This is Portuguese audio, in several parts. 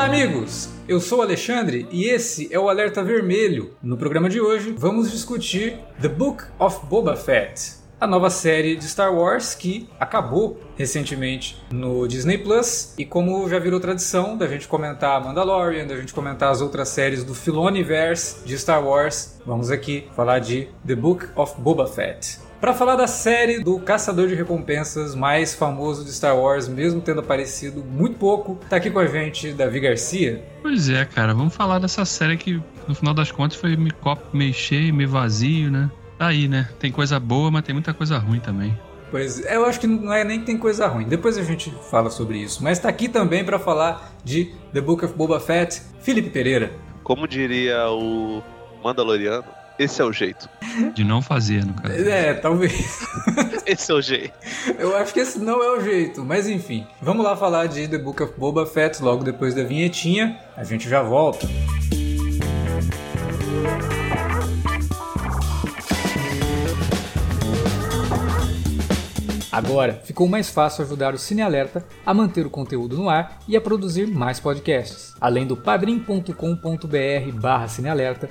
Olá, amigos! Eu sou Alexandre e esse é o Alerta Vermelho. No programa de hoje, vamos discutir The Book of Boba Fett, a nova série de Star Wars que acabou recentemente no Disney Plus e como já virou tradição da gente comentar Mandalorian, da gente comentar as outras séries do Filoniverse de Star Wars, vamos aqui falar de The Book of Boba Fett. Para falar da série do caçador de recompensas mais famoso de Star Wars, mesmo tendo aparecido muito pouco, tá aqui com a gente Davi Garcia. Pois é, cara, vamos falar dessa série que no final das contas foi meio copo meio cheio, meio vazio, né? Tá aí, né? Tem coisa boa, mas tem muita coisa ruim também. Pois eu acho que não é nem que tem coisa ruim. Depois a gente fala sobre isso. Mas tá aqui também para falar de The Book of Boba Fett, Felipe Pereira. Como diria o Mandaloriano, esse é o jeito. De não fazer, no caso. É, talvez. esse é o jeito. Eu acho que esse não é o jeito, mas enfim. Vamos lá falar de The Book of Boba Fett logo depois da vinhetinha. A gente já volta. Agora, ficou mais fácil ajudar o Cine Alerta a manter o conteúdo no ar e a produzir mais podcasts. Além do padrim.com.br barra cinealerta,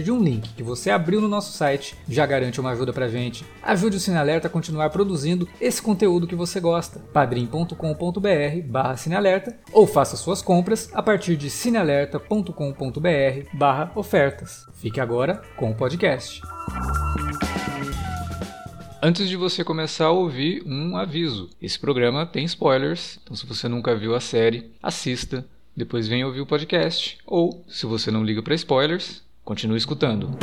partir de um link que você abriu no nosso site já garante uma ajuda pra gente. Ajude o Cinealerta a continuar produzindo esse conteúdo que você gosta. padrim.com.br barra Cinealerta ou faça suas compras a partir de cinealerta.com.br barra ofertas. Fique agora com o podcast. Antes de você começar a ouvir, um aviso. Esse programa tem spoilers, então se você nunca viu a série, assista, depois venha ouvir o podcast. Ou, se você não liga para spoilers, Continue escutando.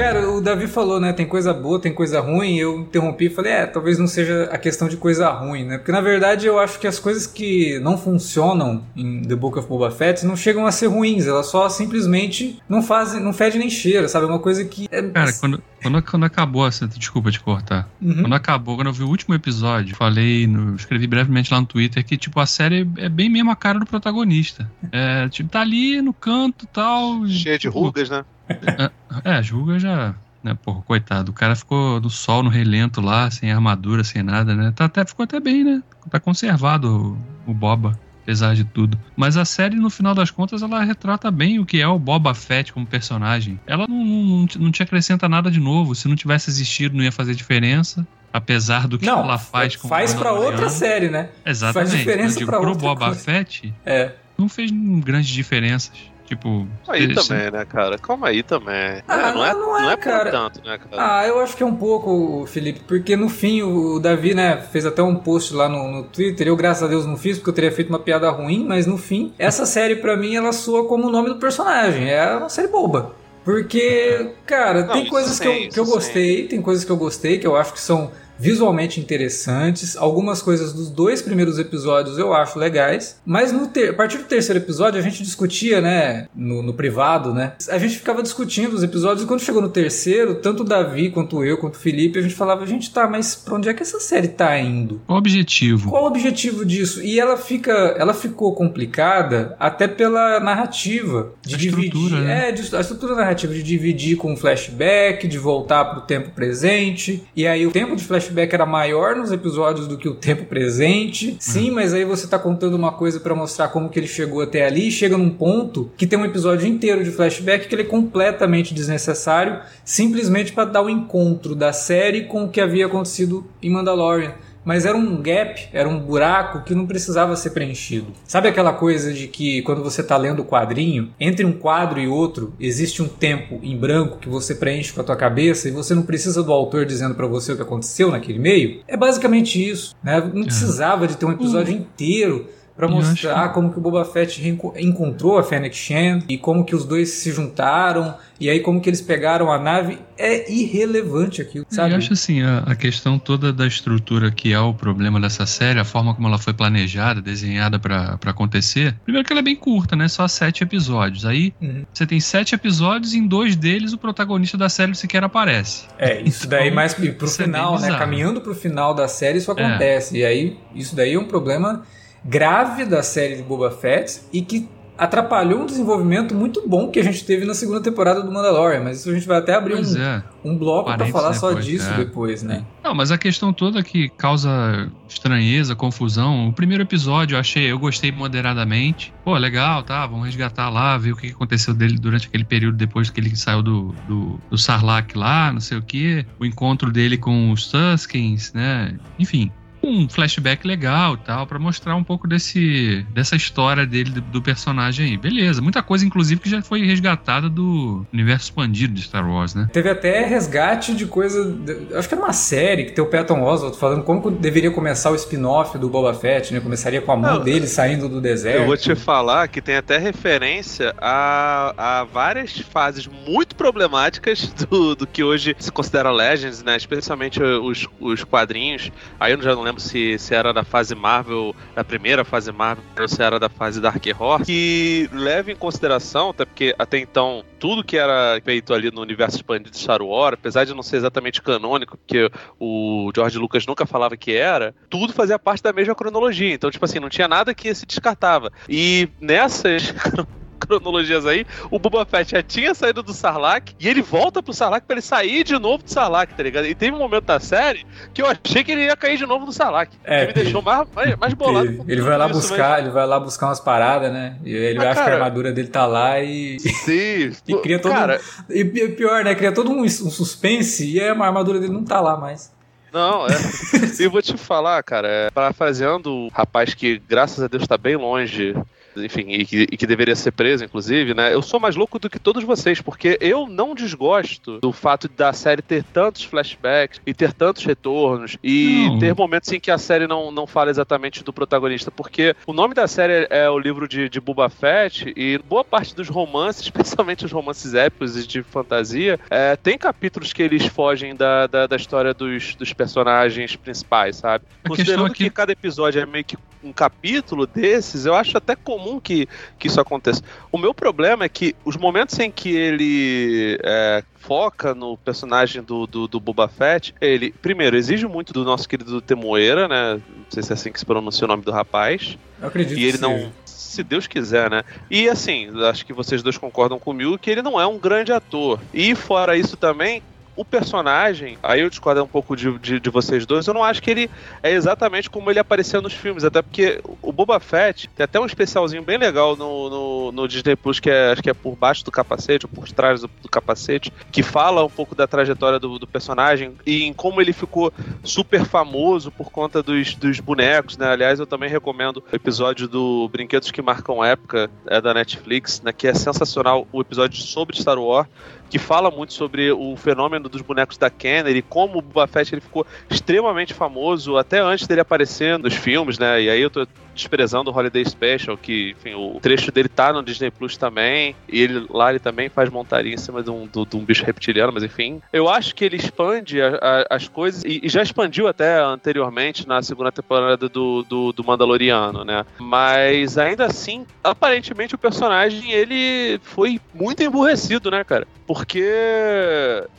Cara, o Davi falou, né? Tem coisa boa, tem coisa ruim. Eu interrompi e falei, é, talvez não seja a questão de coisa ruim, né? Porque na verdade eu acho que as coisas que não funcionam em The Book of Boba Fett não chegam a ser ruins. Elas só simplesmente não fazem, não fede nem cheira, sabe? É uma coisa que. É... Cara, quando, quando, quando acabou essa. Desculpa te cortar. Uhum. Quando acabou, quando eu vi o último episódio, falei, no, escrevi brevemente lá no Twitter que, tipo, a série é bem mesmo a cara do protagonista. É, tipo, tá ali no canto e tal. Cheia de tipo, rugas, né? É, rugas já. Né, porra, coitado, o cara ficou no sol, no relento lá, sem armadura, sem nada, né? Tá, até, ficou até bem, né? Tá conservado o, o Boba apesar de tudo. Mas a série, no final das contas, ela retrata bem o que é o Boba Fett como personagem. Ela não, não, não te acrescenta nada de novo. Se não tivesse existido, não ia fazer diferença. Apesar do que não, ela faz com Faz pra outra série, né? Exatamente. Faz diferença digo, pra pro outra Boba coisa. Fett, É. não fez grandes diferenças. Tipo. Aí também, né, cara? Calma aí também. Ah, É, não, é, não é, não é por cara. tanto, né, cara? Ah, eu acho que é um pouco, Felipe, porque no fim o Davi, né, fez até um post lá no, no Twitter. Eu, graças a Deus, não fiz porque eu teria feito uma piada ruim, mas no fim, essa série pra mim ela soa como o nome do personagem. É uma série boba. Porque, cara, Não, tem coisas que, sim, eu, que eu gostei, tem coisas que eu gostei, que eu acho que são visualmente interessantes. Algumas coisas dos dois primeiros episódios eu acho legais. Mas no ter- a partir do terceiro episódio a gente discutia, né? No, no privado, né? A gente ficava discutindo os episódios e quando chegou no terceiro, tanto o Davi quanto eu, quanto o Felipe, a gente falava, gente, tá, mas pra onde é que essa série tá indo? Qual o objetivo? Qual o objetivo disso? E ela fica, ela ficou complicada até pela narrativa de A dividir, né? é, de- a estrutura narrativa de dividir com flashback, de voltar pro tempo presente. E aí o tempo de flashback era maior nos episódios do que o tempo presente. Sim, mas aí você tá contando uma coisa pra mostrar como que ele chegou até ali, e chega num ponto que tem um episódio inteiro de flashback que ele é completamente desnecessário, simplesmente pra dar o encontro da série com o que havia acontecido em Mandalorian mas era um gap, era um buraco que não precisava ser preenchido. Sabe aquela coisa de que quando você está lendo o quadrinho, entre um quadro e outro, existe um tempo em branco que você preenche com a tua cabeça e você não precisa do autor dizendo para você o que aconteceu naquele meio? É basicamente isso, né? Não precisava de ter um episódio inteiro Pra Eu mostrar acho como que o Boba Fett encontrou a Fennec Shan e como que os dois se juntaram e aí como que eles pegaram a nave. É irrelevante aquilo, sabe? Eu acho assim, a, a questão toda da estrutura que é o problema dessa série, a forma como ela foi planejada, desenhada pra pra acontecer. Primeiro que ela é bem curta, né? Só sete episódios. Aí Uhum. você tem sete episódios e em dois deles o protagonista da série sequer aparece. É, isso daí Então, mais pro é final, né? bizarro. Caminhando pro final da série, isso É. acontece. E aí, isso daí é um problema grave da série de Boba Fett e que atrapalhou um desenvolvimento muito bom que a gente teve na segunda temporada do Mandalorian. Mas isso a gente vai até abrir um, é. um bloco pra Parênteses falar só depois, disso é. depois, né? Não, mas a questão toda que causa estranheza, confusão. O primeiro episódio eu achei, eu gostei moderadamente. Pô, legal, tá? Vamos resgatar lá, ver o que aconteceu dele durante aquele período depois que ele saiu do, do, do Sarlacc lá, não sei o que. O encontro dele com os Tuskens, né? Enfim. Um flashback legal e tal, pra mostrar um pouco desse, dessa história dele, do, do personagem aí. Beleza, muita coisa, inclusive, que já foi resgatada do universo expandido de Star Wars, né? Teve até resgate de coisa. de- Acho que era uma série que tem o Patton Oswalt falando como que deveria começar o spin-off do Boba Fett, né? Começaria com a mão Não, dele saindo do deserto. Eu vou te falar que tem até referência a, a várias fases muito problemáticas do, do que hoje se considera Legends, né? Especialmente os, os quadrinhos. Aí eu já não lembro se, se era da fase Marvel, da primeira fase Marvel, ou se era da fase Dark Horse, que leva em consideração, até porque até então tudo que era feito ali no universo expandido de Star Wars, apesar de não ser exatamente canônico, porque o George Lucas nunca falava que era, tudo fazia parte da mesma cronologia. Então, tipo assim, não tinha nada que se descartava. E nessas cronologias aí, o Boba Fett já tinha saído do Sarlacc e ele volta pro Sarlacc pra ele sair de novo do Sarlacc, tá ligado? E teve um momento da série que eu achei que ele ia cair de novo do Sarlacc. É, que me deixou mais, mais, mais bolado. Ele, vai lá isso, buscar, ele vai lá buscar umas paradas, né? E ele Ah, acha que a cara. armadura dele tá lá e. mas- Sim. E cria todo Cara, E pi- pior, né? Cria todo um, um suspense e a armadura dele não tá lá mais. Não, é. e eu vou te falar, cara, é, parafraseando o rapaz que, graças a Deus, tá bem longe. Enfim, e que, e que deveria ser preso, inclusive, né? Eu sou mais louco do que todos vocês, porque eu não desgosto do fato da série ter tantos flashbacks e ter tantos retornos e Não. ter momentos em que a série não, não fala exatamente do protagonista, porque o nome da série é o livro de, de Boba Fett e boa parte dos romances, especialmente os romances épicos e de fantasia, é, tem capítulos que eles fogem da, da, da história dos, dos personagens principais, sabe? A Considerando aqui- que cada episódio é meio que um capítulo desses, eu acho até comum que, que isso aconteça. O meu problema é que os momentos em que ele é, foca no personagem do, do, do Boba Fett, ele, primeiro, exige muito do nosso querido Temoeira, né? Não sei se é assim que se pronuncia o nome do rapaz. Eu acredito E ele não. seja. Se Deus quiser, né? E assim, acho que vocês dois concordam comigo que ele não é um grande ator. E fora isso também. O personagem, aí eu discordo um pouco de, de, de vocês dois, eu não acho que ele é exatamente como ele apareceu nos filmes, até porque o Boba Fett tem até um especialzinho bem legal no, no, no Disney Plus, que é, acho que é por baixo do capacete, ou por trás do, do capacete, que fala um pouco da trajetória do, do personagem e em como ele ficou super famoso por conta dos, dos bonecos, né? Aliás, eu também recomendo o episódio do Brinquedos que Marcam Época, é da Netflix, né? Que é sensacional, o episódio sobre Star Wars, que fala muito sobre o fenômeno dos bonecos da Kenner e como o Boba Fett ele ficou extremamente famoso até antes dele aparecer nos filmes, né? E aí eu tô desprezando o Holiday Special, que, enfim, o trecho dele tá no Disney Plus também, e ele lá ele também faz montaria em cima de um, de um bicho reptiliano, mas enfim. Eu acho que ele expande a- a- as coisas, e, e já expandiu até anteriormente na segunda temporada do, do, do Mandaloriano, né? Mas ainda assim, aparentemente o personagem ele foi muito emburrecido, né, cara? Porque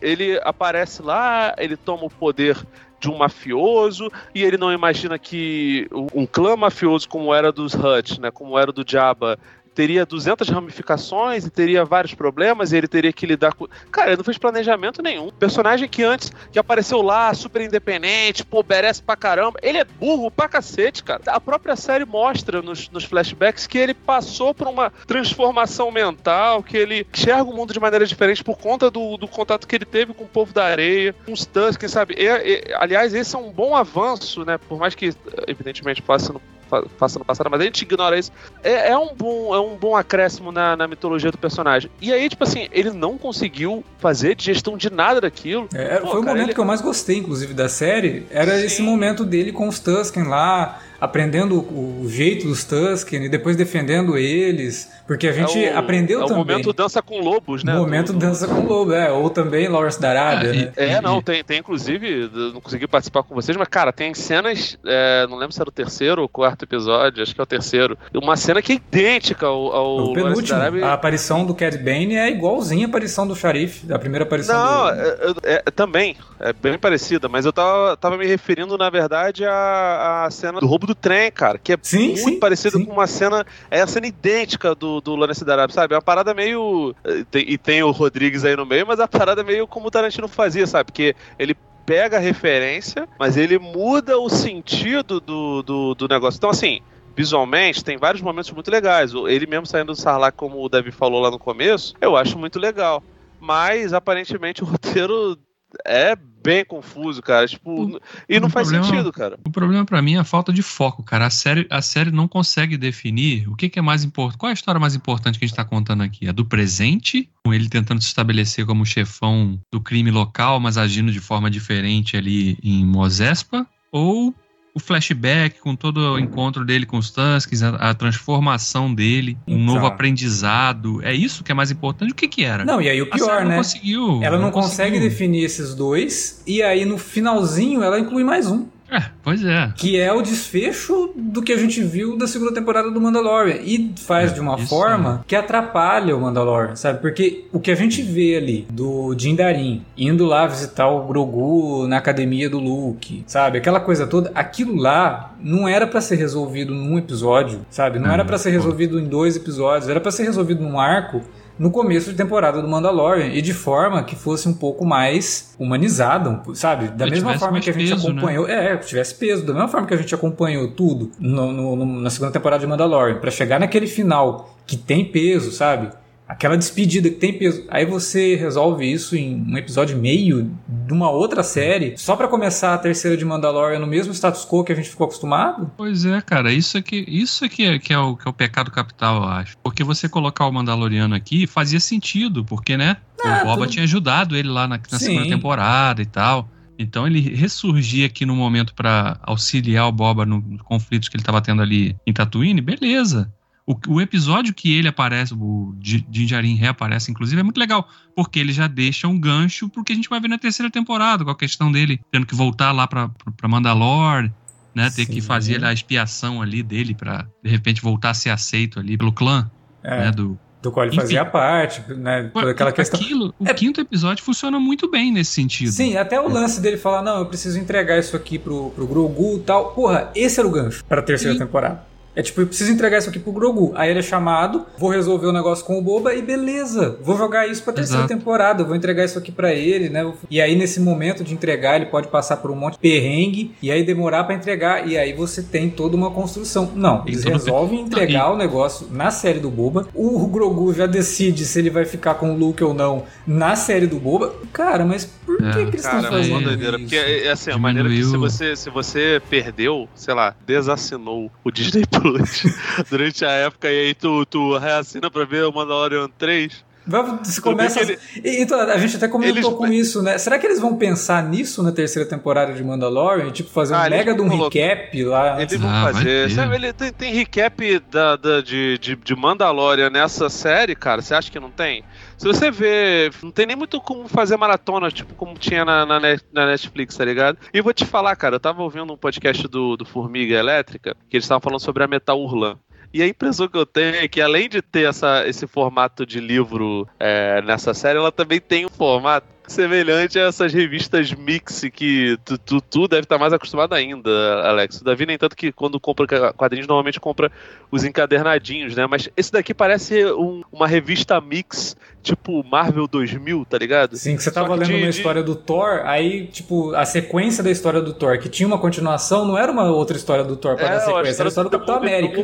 ele aparece lá, ele toma o poder de um mafioso e ele não imagina que um clã mafioso como era dos Hutt, né, como era do Jabba, teria 200 ramificações e teria vários problemas e ele teria que lidar com... Cara, ele não fez planejamento nenhum. Personagem que antes, que apareceu lá, super independente, pô, merece pra caramba, ele é burro pra cacete, cara. A própria série mostra nos, nos flashbacks que ele passou por uma transformação mental, que ele enxerga o mundo de maneira diferente por conta do, do contato que ele teve com o povo da areia, com os Tusken, sabe? E- e- aliás, esse é um bom avanço, né? Por mais que, evidentemente, passe no no passado, mas a gente ignora isso. É, é um bom, é um bom acréscimo na, na mitologia do personagem. E aí, tipo assim, ele não conseguiu fazer digestão de nada daquilo. É, Pô, foi o momento ele- que eu mais gostei, inclusive, da série. Era Sim. esse momento dele com os Tusken lá, aprendendo o, o jeito dos Tusken e depois defendendo eles, porque a gente é o, aprendeu é também. o momento dança com lobos, né? O momento do, dança com lobo, é, ou também Lawrence da Arábia, né? É, não, tem, tem inclusive, não consegui participar com vocês, mas cara, tem cenas, é, não lembro se era o terceiro ou quarto episódio, acho que é o terceiro, uma cena que é idêntica ao, ao o penúltimo, a aparição do Cad Bane é igualzinha a aparição do Sharif, da primeira aparição não, do... é, é, também, é bem parecida, mas eu tava, tava me referindo, na verdade, à, à cena do roubo do trem, cara, que é sim, muito sim, parecida sim. com uma cena, é a cena idêntica do, do Lawrence da Arábia, sabe? É uma parada meio, tem, e tem o Rodrigues aí no meio, mas a parada meio como o Tarantino fazia, sabe? Porque ele pega a referência, mas ele muda o sentido do, do, do negócio. Então, assim, visualmente, tem vários momentos muito legais. Ele mesmo saindo do Sarlacc, como o Davi falou lá no começo, eu acho muito legal. Mas, aparentemente, o roteiro é bem confuso, cara. Tipo, O- e não faz problema- sentido, cara. O problema pra mim é a falta de foco, cara. A série, a série não consegue definir o que, que é mais importante. Qual é a história mais importante que a gente tá contando aqui? A do presente, com ele tentando se estabelecer como chefão do crime local, mas agindo de forma diferente ali em Mozespa? Ou o flashback com todo o encontro dele com os Tuskens, a, a transformação dele, um Então. novo aprendizado? É isso que é mais importante? O que que era? Não, e aí o pior, não né? conseguiu. Ela não, consegue conseguiu. definir esses dois, e aí no finalzinho ela inclui mais um. É, pois é. Que é o desfecho do que a gente viu da segunda temporada do Mandalorian. E faz É, de uma forma que atrapalha o Mandalorian, sabe? Porque o que a gente vê ali do Jindarin indo lá visitar o Grogu na academia do Luke, sabe? Aquela coisa toda, aquilo lá não era pra ser resolvido num episódio, sabe? Não era pra ser pô. resolvido em dois episódios, era pra ser resolvido num arco no começo de temporada do Mandalorian e de forma que fosse um pouco mais humanizada, sabe? Da Que mesma forma que a gente peso, né? acompanhou, é, que tivesse peso, da mesma forma que a gente acompanhou tudo no- no- no- na segunda temporada de Mandalorian, pra chegar naquele final que tem peso, sabe? Aquela despedida que tem peso. Aí você resolve isso em um episódio e meio de uma outra série, só pra começar a terceira de Mandalorian no mesmo status quo que a gente ficou acostumado? Pois é, cara, isso aqui, isso aqui é, que é, o, que é o pecado capital, eu acho. Porque você colocar o Mandaloriano aqui fazia sentido, porque, né? Ah, o Boba tudo- tinha ajudado ele lá na, na segunda temporada e tal. Então ele ressurgir aqui no momento pra auxiliar o Boba no- nos conflitos que ele tava tendo ali em Tatooine, beleza. O, o episódio que ele aparece, o Djarin reaparece, inclusive, é muito legal, porque ele já deixa um gancho pro que a gente vai ver na terceira temporada, com a questão dele tendo que voltar lá pra, pra Mandalore, né? Ter Sim. que fazer a expiação ali dele pra, de repente, voltar a ser aceito ali pelo clã, É, né? Do, do qual ele Enfim. fazia parte, né? Toda aquela questão. Aquilo, o É- quinto episódio funciona muito bem nesse sentido. Sim, até o lance dele falar, não, eu preciso entregar isso aqui pro, pro Grogu e tal. Porra, esse era o gancho pra terceira temporada. É tipo, eu preciso entregar isso aqui pro Grogu. Aí ele é chamado, vou resolver o negócio com o Boba e beleza. Vou jogar isso pra terceira Exato. temporada, vou entregar isso aqui pra ele, né? E aí nesse momento de entregar, ele pode passar por um monte de perrengue e aí demorar pra entregar e aí você tem toda uma construção. Não, eles resolvem Não, entregar o negócio na série do Boba. O Grogu já decide se ele vai ficar com o Luke ou não na série do Boba. Cara, mas por que, É. que eles estão é fazendo uma doideira. isso? Porque é, é assim, a maneira que se você, se você perdeu, sei lá, desassinou o Disney Plus durante a época e aí tu, tu reassina pra ver o Mandalorian 3. Vai- Você começa. Tudo bem E- Então, a gente até comentou Eles- com isso, né? Será que eles vão pensar nisso na terceira temporada de Mandalorian? Tipo, fazer um Ah, eles mega de um colocar- recap lá? Eles vão Ah, fazer. Sabe, ele tem, tem recap da, da- de, de, de Mandalorian nessa série, cara. Você acha que não tem? Se você vê, não tem nem muito como fazer maratona, tipo, como tinha na, na, na Netflix, tá ligado? E eu vou te falar, cara, eu tava ouvindo um podcast do, do Formiga Elétrica, que eles estavam falando sobre a Metal Urlan. E a impressão que eu tenho é que, além de ter essa, esse formato de livro é, nessa série, ela também tem um formato semelhante a essas revistas mix que tu, tu, tu deve estar mais acostumado ainda, Alex. O Davi, nem tanto que quando compra quadrinhos, normalmente compra os encadernadinhos, né? Mas esse daqui parece um- uma revista mix, tipo Marvel 2000, tá ligado? Sim, que você tava lendo de- uma de- história do Thor, aí, tipo, a sequência da história do Thor, que tinha uma continuação, não era uma outra história do Thor pra dar É, sequência, era a história do Capitão América.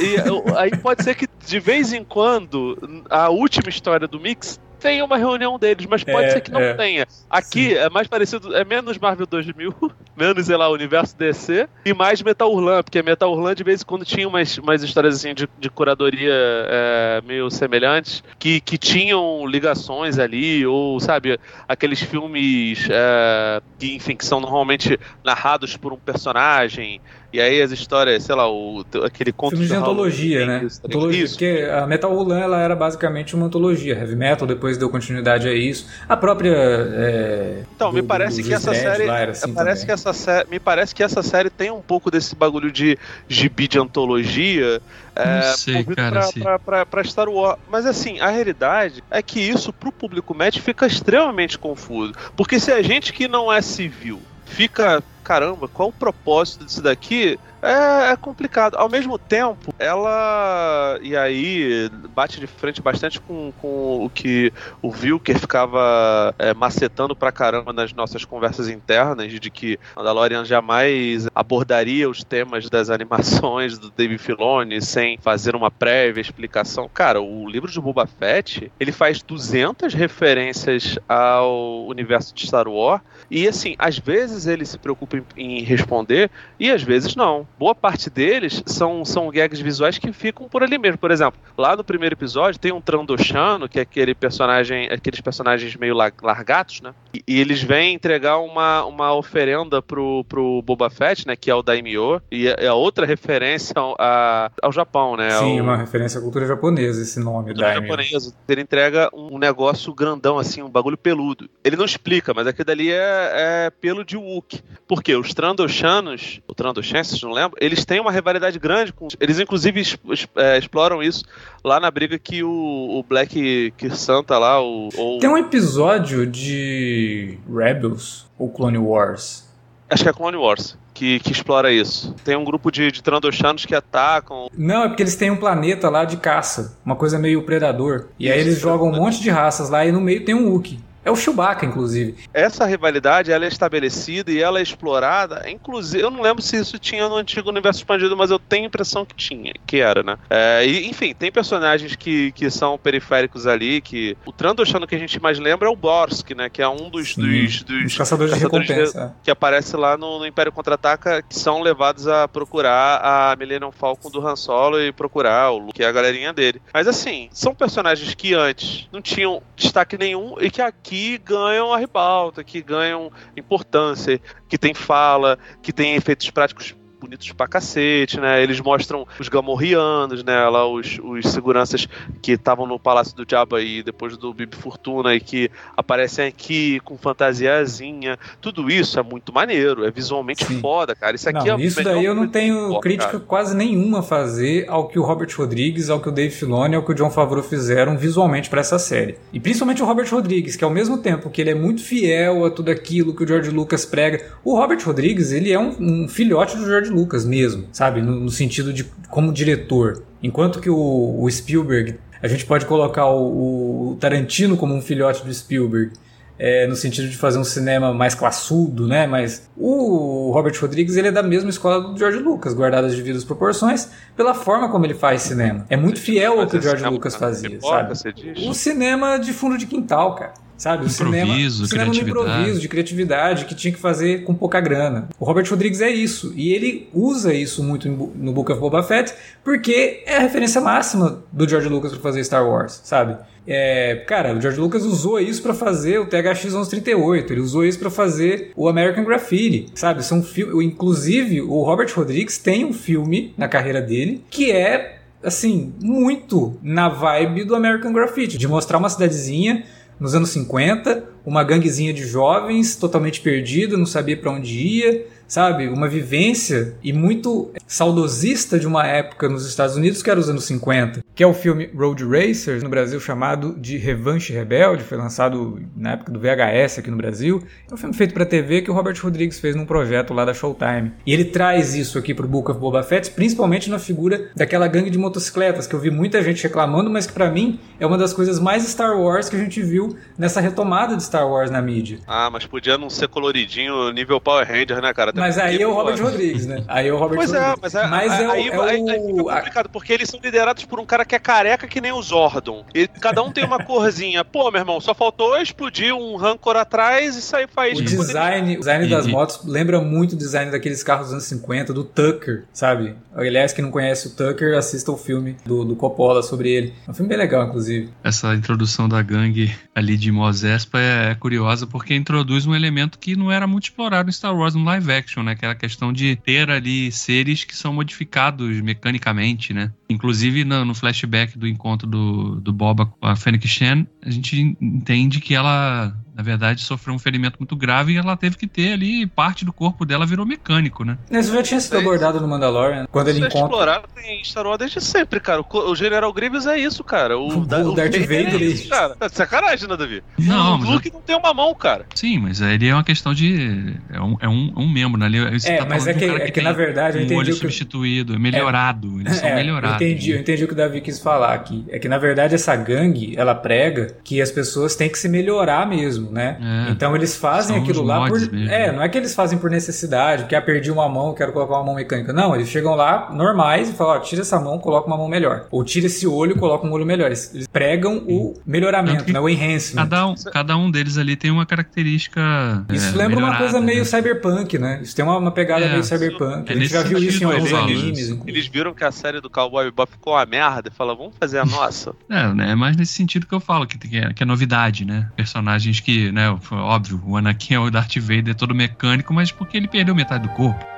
E aí pode ser que de vez em quando a última história do Mix tenha uma reunião deles, mas pode É, ser que não é. tenha. Aqui é mais parecido, é menos Marvel 2000, menos, sei lá, o universo DC, e mais Metal Hurlan, porque Metal Hurlan de vez em quando tinha umas, umas histórias assim de, de curadoria é, meio semelhantes, que, que tinham ligações ali, ou, sabe, aqueles filmes é, que, enfim, que são normalmente narrados por um personagem, e aí as histórias, sei lá, o, aquele conto Filmes de, antologia, né? Isso, antologia, isso. Porque a Metal Hurlan ela era basicamente uma antologia. Heavy Metal depois deu continuidade a isso. A própria. É, então, do, me parece que essa série. Assim parece que essa série. Me parece que essa série tem um pouco desse bagulho de gibi de antologia. É, Não sei, cara, pra, pra, pra, pra, Star Wars. Mas assim, a realidade é que isso pro público médio fica extremamente confuso. Porque se a gente que não é civil fica caramba, qual o propósito disso daqui? É, é, complicado. Ao mesmo tempo, ela. E aí bate de frente bastante com, com o que o Vilker ficava é, macetando pra caramba nas nossas conversas internas, de que Mandalorian jamais abordaria os temas das animações do David Filoni sem fazer uma prévia explicação. Cara, o livro de Boba Fett, ele faz 200 referências ao universo de Star Wars e, assim, às vezes ele se preocupa em, em responder e às vezes não boa parte deles são, são gags visuais que ficam por ali mesmo. Por exemplo, lá no primeiro episódio tem um Trandoshano, que é aquele personagem, aqueles personagens meio largatos, né? E, e, eles vêm entregar uma, uma oferenda pro, pro Boba Fett, né? Que é o Daimyo, e é, é outra referência ao, a, ao Japão, né? Sim, ao, uma referência à cultura japonesa, esse nome, cultura Daimyo. japonesa. Ele entrega um negócio grandão, assim, um bagulho peludo. Ele não explica, mas aquilo dali é, é pelo de Wookiee. Por quê? Os Trandoshanos, o Trandoshan, não lembro, eles têm uma rivalidade grande com. Eles, inclusive, é, exploram isso lá na briga que o, o Black que Santa lá. O, ou... Tem um episódio de Rebels ou Clone Wars. Acho que é Clone Wars. Que, que, explora isso. Tem um grupo de, de Trandoshanos que atacam. Não, é porque eles têm um planeta lá de caça. Uma coisa meio predador. E aí eles jogam um monte de raças lá e no meio tem um Wookiee. É o Chewbacca, inclusive. Essa rivalidade ela é estabelecida e ela é explorada. Inclusive, eu não lembro se isso tinha no antigo universo expandido, mas eu tenho a impressão que tinha, que era, né? É, e, enfim, tem personagens que, que são periféricos ali, que o Trandoshan que a gente mais lembra é o Borsk, né? Que é um dos, dos, dos Os caçadores, de recompensa. De, é. que aparece lá no, no Império Contra-Ataca, que são levados a procurar a Millennium Falcon do Han Solo e procurar o Luke, é a galerinha dele. Mas assim, são personagens que antes não tinham destaque nenhum e que aqui que ganham a ribalta, que ganham importância, que tem fala, que tem efeitos práticos bonitos pra cacete, né? Eles mostram os gamorrianos, né? Lá os, os seguranças que estavam no Palácio do Diabo aí depois do Bibi Fortuna e que aparecem aqui com fantasiazinha. Tudo isso é muito maneiro, é visualmente Sim. foda, cara. Isso aqui não, é Isso daí eu não tenho crítica cara. quase nenhuma a fazer ao que o Robert Rodrigues, ao que o Dave Filoni, ao que o John Favreau fizeram visualmente para essa série. E principalmente o Robert Rodrigues, que ao mesmo tempo que ele é muito fiel a tudo aquilo que o George Lucas prega, o Robert Rodrigues, ele é um, um filhote do George Lucas mesmo, sabe? No, no sentido de como diretor. Enquanto que o, o Spielberg, a gente pode colocar o, o, Tarantino como um filhote do Spielberg. É, no sentido de fazer um cinema mais classudo, né? Mas o Robert Rodrigues ele é da mesma escola do George Lucas, guardadas as devidas proporções, pela forma como ele faz cinema. É muito fiel ao que o George Lucas fazia, sabe? O cinema de fundo de quintal, cara. Sabe? O improviso, cinema, cinema no improviso, de criatividade, que tinha que fazer com pouca grana. O Robert Rodrigues é isso. E ele usa isso muito no Book of Boba Fett, porque é a referência máxima do George Lucas para fazer Star Wars, sabe? É, cara, o George Lucas usou isso para fazer o THX 1138, ele usou isso para fazer o American Graffiti, sabe? São inclusive o Robert Rodrigues tem um filme na carreira dele que é assim, muito na vibe do American Graffiti, de mostrar uma cidadezinha nos anos 50, uma ganguezinha de jovens totalmente perdida, não sabia para onde ia, sabe? Uma vivência e muito saudosista de uma época nos Estados Unidos que era os anos 50, que é o filme Road Racers, no Brasil chamado de Revanche Rebelde, foi lançado na época do VHS aqui no Brasil. É um filme feito para TV que o Robert Rodrigues fez num projeto lá da Showtime. E ele traz isso aqui pro Book of Boba Fett, principalmente na figura daquela gangue de motocicletas que eu vi muita gente reclamando, mas que para mim é uma das coisas mais Star Wars que a gente viu nessa retomada de Star Wars na mídia. Ah, mas podia não ser coloridinho nível Power Rangers, né, cara? Mas aí é o Robert Rodrigues, né? Aí é o Robert Pois é, Rodrigues. mas, é, Mas é o- aí, é o- aí- aí fica complicado, porque eles são liderados por um cara que é careca que nem o Zordon. E cada um tem uma corzinha. Pô, meu irmão, só faltou explodir um Rancor atrás e sair faísca. O design, o design das e- motos lembra muito o design daqueles carros dos anos 50, do Tucker, sabe? Aliás, quem não conhece o Tucker, assista o filme do, do Coppola sobre ele. É um filme bem legal, inclusive. Essa introdução da gangue ali de Mos Espa é curiosa porque introduz um elemento que não era muito explorado em Star Wars no live action, né? Que era a questão de ter ali seres que são modificados mecanicamente, né? Inclusive no, no flashback do encontro do, do Boba com a Fennec Shan, a gente entende que ela, na verdade, sofreu um ferimento muito grave e ela teve que ter ali parte do corpo dela virou mecânico, né? Isso já tinha sido É abordado no Mandalorian, quando ele Isso é encontra. explorado em Star Wars desde sempre, cara. O, o General Grievous é isso, cara. O, O Darth Vader é é isso, cara. Tá de sacanagem, né, Davi? Não, o mas Luke não tem uma mão, cara. Sim, mas ele é uma questão de. É um, é um, um membro, né? Você É, tá mas é um que, cara é que, tem na verdade eu um olho o que. substituído, melhorado. Eles são É, eu melhorados. Entendi, eu entendi o que o Davi quis falar aqui. É que na verdade essa gangue, ela prega que as pessoas têm que se melhorar mesmo, né? É. então eles fazem aquilo lá por. mesmo. É, não é que eles fazem por necessidade, porque ah, perdi uma mão, quero colocar uma mão mecânica. Não, eles chegam lá normais e falam, ó, tira essa mão, coloca uma mão melhor. Ou tira esse olho, coloca um olho melhor. Eles, eles pregam o Tanto melhoramento, né? O enhancement. Cada um, cada um deles ali tem uma característica. Isso é, lembra uma coisa meio né? cyberpunk, né? Isso tem uma, uma pegada É, meio cyberpunk. é a gente já viu isso em alguns animes. Eles viram que a série do Cowboy Bebop ficou uma merda e falaram, vamos fazer a nossa. É, né, é mais nesse sentido que eu falo, que, que, é, que é novidade, né? Personagens que, né, óbvio, o Anakin é o Darth Vader todo mecânico, mas porque ele perdeu metade do corpo.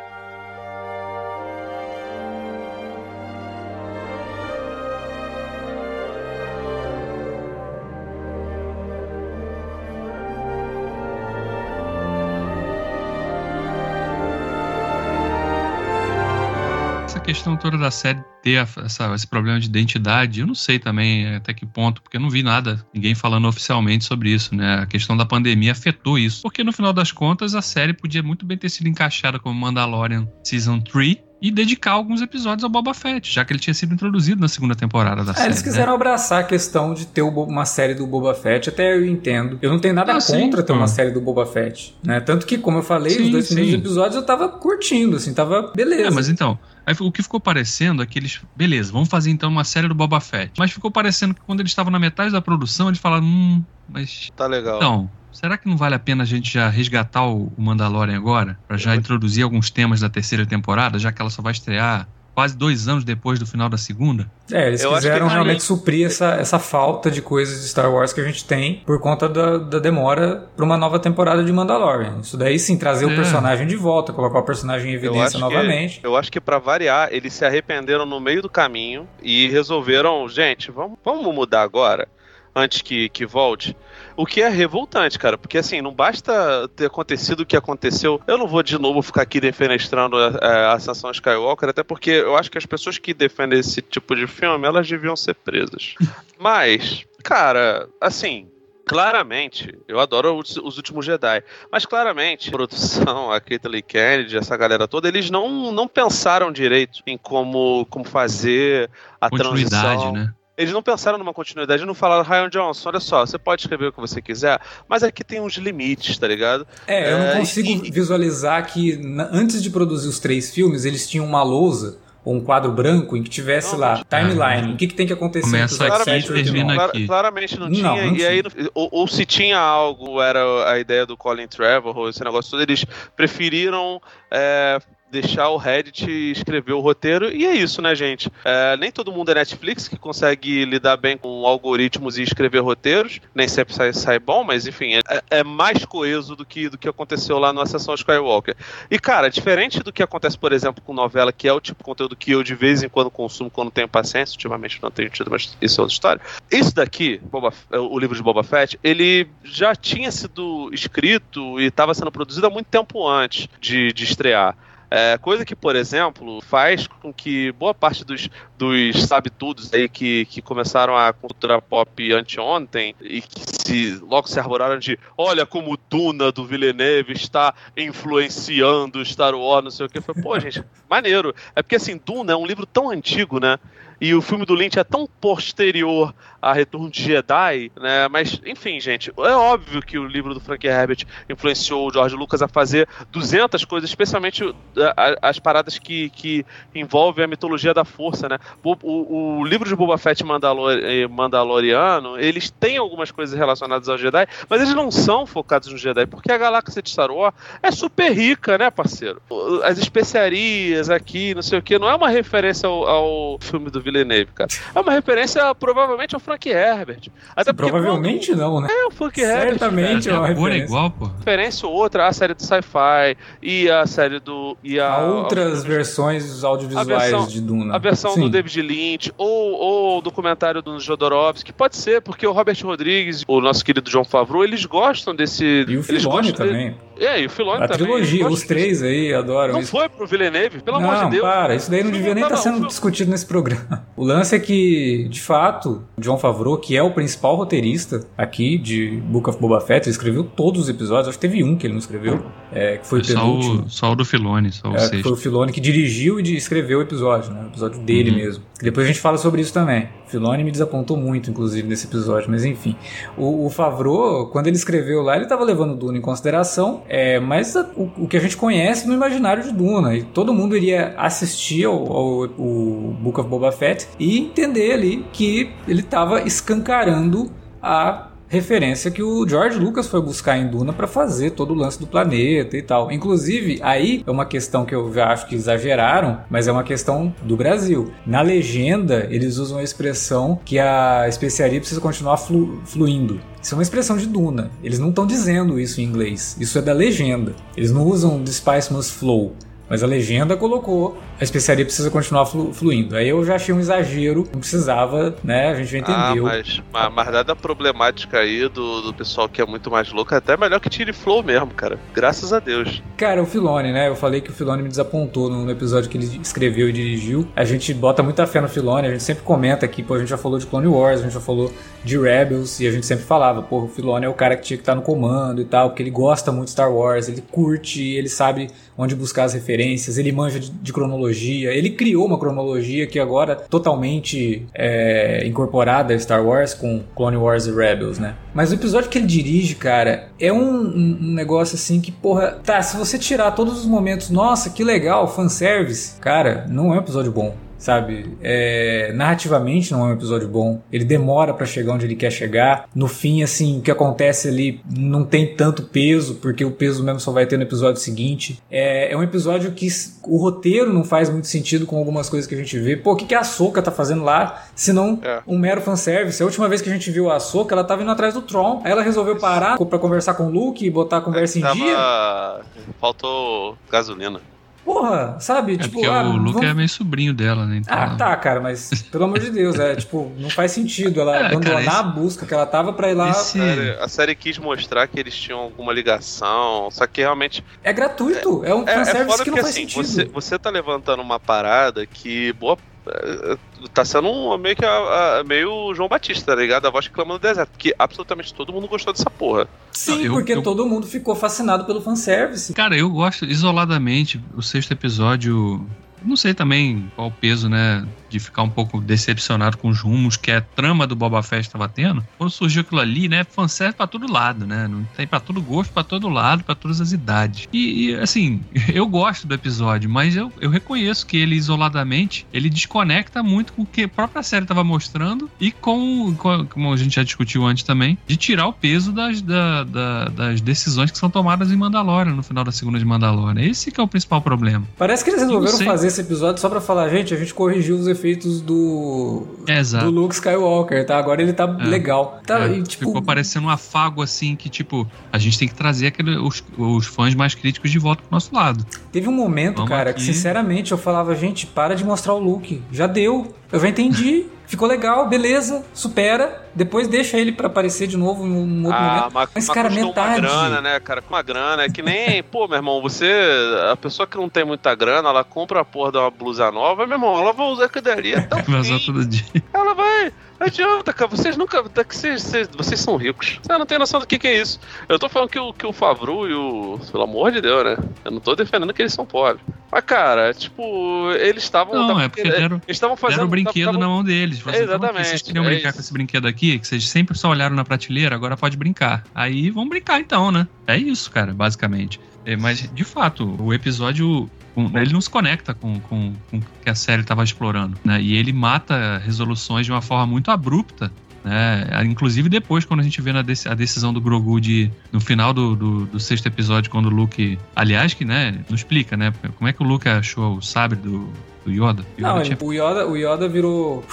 Questão toda da série ter a- essa- esse problema de identidade, eu não sei também até que ponto, porque eu não vi nada, ninguém falando oficialmente sobre isso, né? A questão da pandemia afetou isso. Porque no final das contas, a série podia muito bem ter sido encaixada como Mandalorian Season 3 e dedicar alguns episódios ao Boba Fett, já que ele tinha sido introduzido na segunda temporada da É, série. eles né? quiseram abraçar a questão de ter uma série do Boba Fett, até eu entendo. Eu não tenho nada Ah, sim, contra ter uma série do Boba Fett, né? Tanto que, como eu falei, Sim, os dois primeiros sim. episódios eu tava curtindo, assim, tava beleza. É, mas então, aí o que ficou parecendo é que eles. Beleza, vamos fazer então uma série do Boba Fett. Mas ficou parecendo que quando eles estavam na metade da produção, eles falaram, hum, mas. Tá legal. Então, será que não vale a pena a gente já resgatar o Mandalorian agora? Pra já Eu vou- introduzir alguns temas da terceira temporada, já que ela só vai estrear quase dois anos depois do final da segunda? É, eles Eu acho quiseram que- realmente suprir essa, essa falta de coisas de Star Wars que a gente tem por conta da, da demora pra uma nova temporada de Mandalorian. Isso daí sim, trazer o É. personagem de volta, colocar o personagem em Eu evidência acho, novamente. que, eu acho que pra variar, eles se arrependeram no meio do caminho e resolveram, gente, vamos, vamos mudar agora, antes que, que volte. O que é revoltante, cara, porque assim, não basta ter acontecido o que aconteceu. Eu não vou de novo ficar aqui defenestrando a, a Ascensão Skywalker, até porque eu acho que as pessoas que defendem esse tipo de filme, elas deviam ser presas. Mas, cara, assim, Claramente, eu adoro os, os últimos Jedi, mas claramente, a produção, a Kathleen Kennedy, essa galera toda, eles não, não pensaram direito em como, como fazer a Continuidade, transição. né? Eles não pensaram numa continuidade, não falaram, Ryan Johnson, olha só, você pode escrever o que você quiser, mas aqui tem uns limites, tá ligado? É, eu não É, consigo e- visualizar que na- antes de produzir os três filmes, eles tinham uma lousa ou um quadro branco em que tivesse Não, lá timeline, o que, que tem que acontecer Começa aqui, 7 e termina 89. Clara- aqui. claramente não Não, tinha, não e aí, ou, ou se tinha algo, era a ideia do Colin Trevor, ou esse negócio todo, eles preferiram é, deixar o Reddit escrever o roteiro, e é isso, né, gente? É, nem todo mundo é Netflix que consegue lidar bem com algoritmos e escrever roteiros, nem sempre sai, sai bom, mas enfim, é, é mais coeso do que, do que aconteceu lá na sessão Skywalker. E, cara, diferente do que acontece, por exemplo, com novela, que é o tipo de conteúdo que eu de vez em quando consumo quando tenho paciência, ultimamente não tenho tido, mas isso é outra história. Isso daqui, Boba- o livro de Boba Fett, ele já tinha sido escrito e estava sendo produzido há muito tempo antes de, de estrear. É, coisa que, por exemplo, faz com que boa parte dos, dos sabe-tudos aí que, que começaram a cultura pop anteontem e que se logo se arboraram de olha como Duna do Villeneuve está influenciando Star Wars, não sei o que. Foi, pô, gente, maneiro. É porque assim, Duna é um livro tão antigo, né? E o filme do Lynch é tão posterior a Retorno de Jedi, né? Mas, enfim, gente, é óbvio que o livro do Frank Herbert influenciou o George Lucas a fazer 200 coisas, especialmente as paradas que, que envolvem a mitologia da força, né? O, o, livro de Boba Fett Mandalor, Mandaloriano, eles têm algumas coisas relacionadas ao Jedi, mas eles não são focados no Jedi, porque a galáxia de Star Wars é super rica, né, parceiro? As especiarias aqui, não sei o que, não é uma referência ao, ao filme do Villeneuve, cara. É uma referência provavelmente ao Frank Herbert. Até provavelmente quando... não, né? É, o Frank Herbert. Certamente é uma referência. É igual, pô. Referência ou outra, a série do Sci-Fi e a série do... E a, a outras a, versões audiovisuais versão, de Duna. A versão Sim. do David Lynch ou, ou o documentário do Jodorowsky, pode ser, porque o Robert Rodrigues, o nosso querido João Favreau, eles gostam desse... E o Filoni também. De... É, e o Filoni a também. A trilogia, os três aí adoram não isso. Não foi pro Villeneuve, pelo não, amor de Deus. para, isso daí não devia nem estar tá sendo discutido nesse programa. O lance é que, de fato, o John Favreau, que é o principal roteirista aqui de Book of Boba Fett, ele escreveu todos os episódios, acho que teve um que ele não escreveu, é, que foi o penúltimo. Só o, só o do Filoni, só o é, Foi o Filoni que dirigiu e escreveu o episódio, né? O episódio dele uhum. mesmo. Depois a gente fala sobre isso também. Filoni me desapontou muito, inclusive, nesse episódio, mas enfim. O, o Favreau, quando ele escreveu lá, ele estava levando Duna em consideração, é, mas a, o, o, que a gente conhece no imaginário de Duna. E todo mundo iria assistir ao, ao, ao Book of Boba Fett e entender ali que ele estava escancarando a referência que o George Lucas foi buscar em Duna para fazer todo o lance do planeta e tal. Inclusive, aí é uma questão que eu já acho que exageraram, mas é uma questão do Brasil. Na legenda, eles usam a expressão que a especiaria precisa continuar flu fluindo. Isso é uma expressão de Duna. Eles não estão dizendo isso em inglês. Isso é da legenda. Eles não usam The Spice Must Flow. Mas a legenda colocou a especiaria precisa continuar flu fluindo. Aí eu já achei um exagero, não precisava, né? A gente já ah, entendeu. Ah, mas, mas dada a problemática aí do, do pessoal que é muito mais louco, é até melhor que tire flow mesmo, cara. Graças a Deus. Cara, o Filone, né? Eu falei que o Filone me desapontou no, episódio que ele escreveu e dirigiu. A gente bota muita fé no Filone, a gente sempre comenta aqui, pô, a gente já falou de Clone Wars, a gente já falou de Rebels, e a gente sempre falava, pô, o Filone é o cara que tinha que estar no comando e tal, porque ele gosta muito de Star Wars, ele curte, ele sabe onde buscar as referências, ele manja de, de cronologia, ele criou uma cronologia que agora totalmente é, incorporada a Star Wars com Clone Wars e Rebels, né? Mas o episódio que ele dirige, cara, é um, um negócio assim que, porra, tá, se você tirar todos os momentos, nossa, que legal, fanservice, cara, não é um episódio bom sabe? É, narrativamente não é um episódio bom. Ele demora para chegar onde ele quer chegar. No fim, assim, o que acontece ali não tem tanto peso, porque o peso mesmo só vai ter no episódio seguinte. É, é um episódio que o roteiro não faz muito sentido com algumas coisas que a gente vê. Pô, o que, que a Soca tá fazendo lá, se não é. um mero fanservice? A última vez que a gente viu a Soca, ela tava indo atrás do Tron. Aí ela resolveu parar para conversar com o Luke e botar a conversa em tava... dia. Faltou gasolina. Porra, sabe? É tipo, porque ah, o Luke vamos... é meio sobrinho dela, né? Então... Ah, tá, cara, mas pelo amor de Deus, é tipo, não faz sentido ela é, abandonar cara, a busca que ela tava pra ir lá. Esse... A, série, a, série, quis mostrar que eles tinham alguma ligação, só que realmente. É gratuito, é, é um é, fanservice é que não faz assim, sentido. Você, você tá levantando uma parada que boa tá sendo um, meio que a, a, meio João Batista, tá ligado? A voz que clama no deserto. Porque absolutamente todo mundo gostou dessa porra. Sim, eu, porque eu... todo mundo ficou fascinado pelo fanservice. Cara, eu gosto isoladamente. O sexto episódio. Não sei também qual o peso, né? De ficar um pouco decepcionado com os rumos que a trama do Boba Fett estava tendo, quando surgiu aquilo ali, né, fanservice para todo lado, né? Não tem para todo gosto, para todo lado, para todas as idades. E, e, assim, eu gosto do episódio, mas eu, eu reconheço que ele isoladamente, ele desconecta muito com o que a própria série estava mostrando e com, com, como a gente já discutiu antes também, de tirar o peso das, da, da, das decisões que são tomadas em Mandalorian no final da segunda de Mandalorian. Esse que é o principal problema. Parece que eles resolveram fazer esse episódio só para falar, gente, a gente corrigiu os efeitos efeitos do, Exato. do Luke Skywalker, tá? Agora ele tá é. legal. Tá, é. e, tipo... Ficou parecendo um afago assim que, tipo, a gente tem que trazer aquele, os, os fãs mais críticos de volta pro nosso lado. Teve um momento, Vamos cara, aqui. que sinceramente eu falava, gente, para de mostrar o Luke. Já deu. Eu já entendi, ficou legal, beleza, supera. Depois deixa ele pra aparecer de novo em um outro Ah, momento. mas, Mas, mas cara, metade. uma grana, né, cara? Com uma grana. É que nem, pô, meu irmão, você. A pessoa que não tem muita grana, ela compra a porra de uma blusa nova, meu irmão, ela vai usar aquilo dali até o Vai usar todo dia. Ela vai. Não adianta, cara. Vocês nunca. que Vocês, vocês, vocês são ricos. Você não tem noção do que, que é isso. Eu tô falando que o, que o Favru e o. Pelo amor de Deus, né? Eu não tô defendendo que eles são pobres. Mas, cara, tipo, eles estavam. Não, tavam- é porque deram, Eles estavam fazendo. deram o brinquedo tavam- na mão deles. Falaram assim, "Toma aqui, Exatamente, Vocês queriam é brincar isso. com esse brinquedo aqui, que vocês sempre só olharam na prateleira, agora pode brincar. Aí vamos brincar então, né? É isso, cara, basicamente. É, mas, de fato, o episódio. Um, Ele não se conecta com, com, com o que a série estava explorando, né? E ele mata resoluções de uma forma muito abrupta, né? Inclusive depois, quando a gente vê na a decisão do Grogu de, no final do, do, do sexto episódio, quando o Luke. Aliás, que, né? Não explica, né? Como é que o Luke achou o sabre do, do Yoda? Yoda Não, tinha o, Yoda, o Yoda virou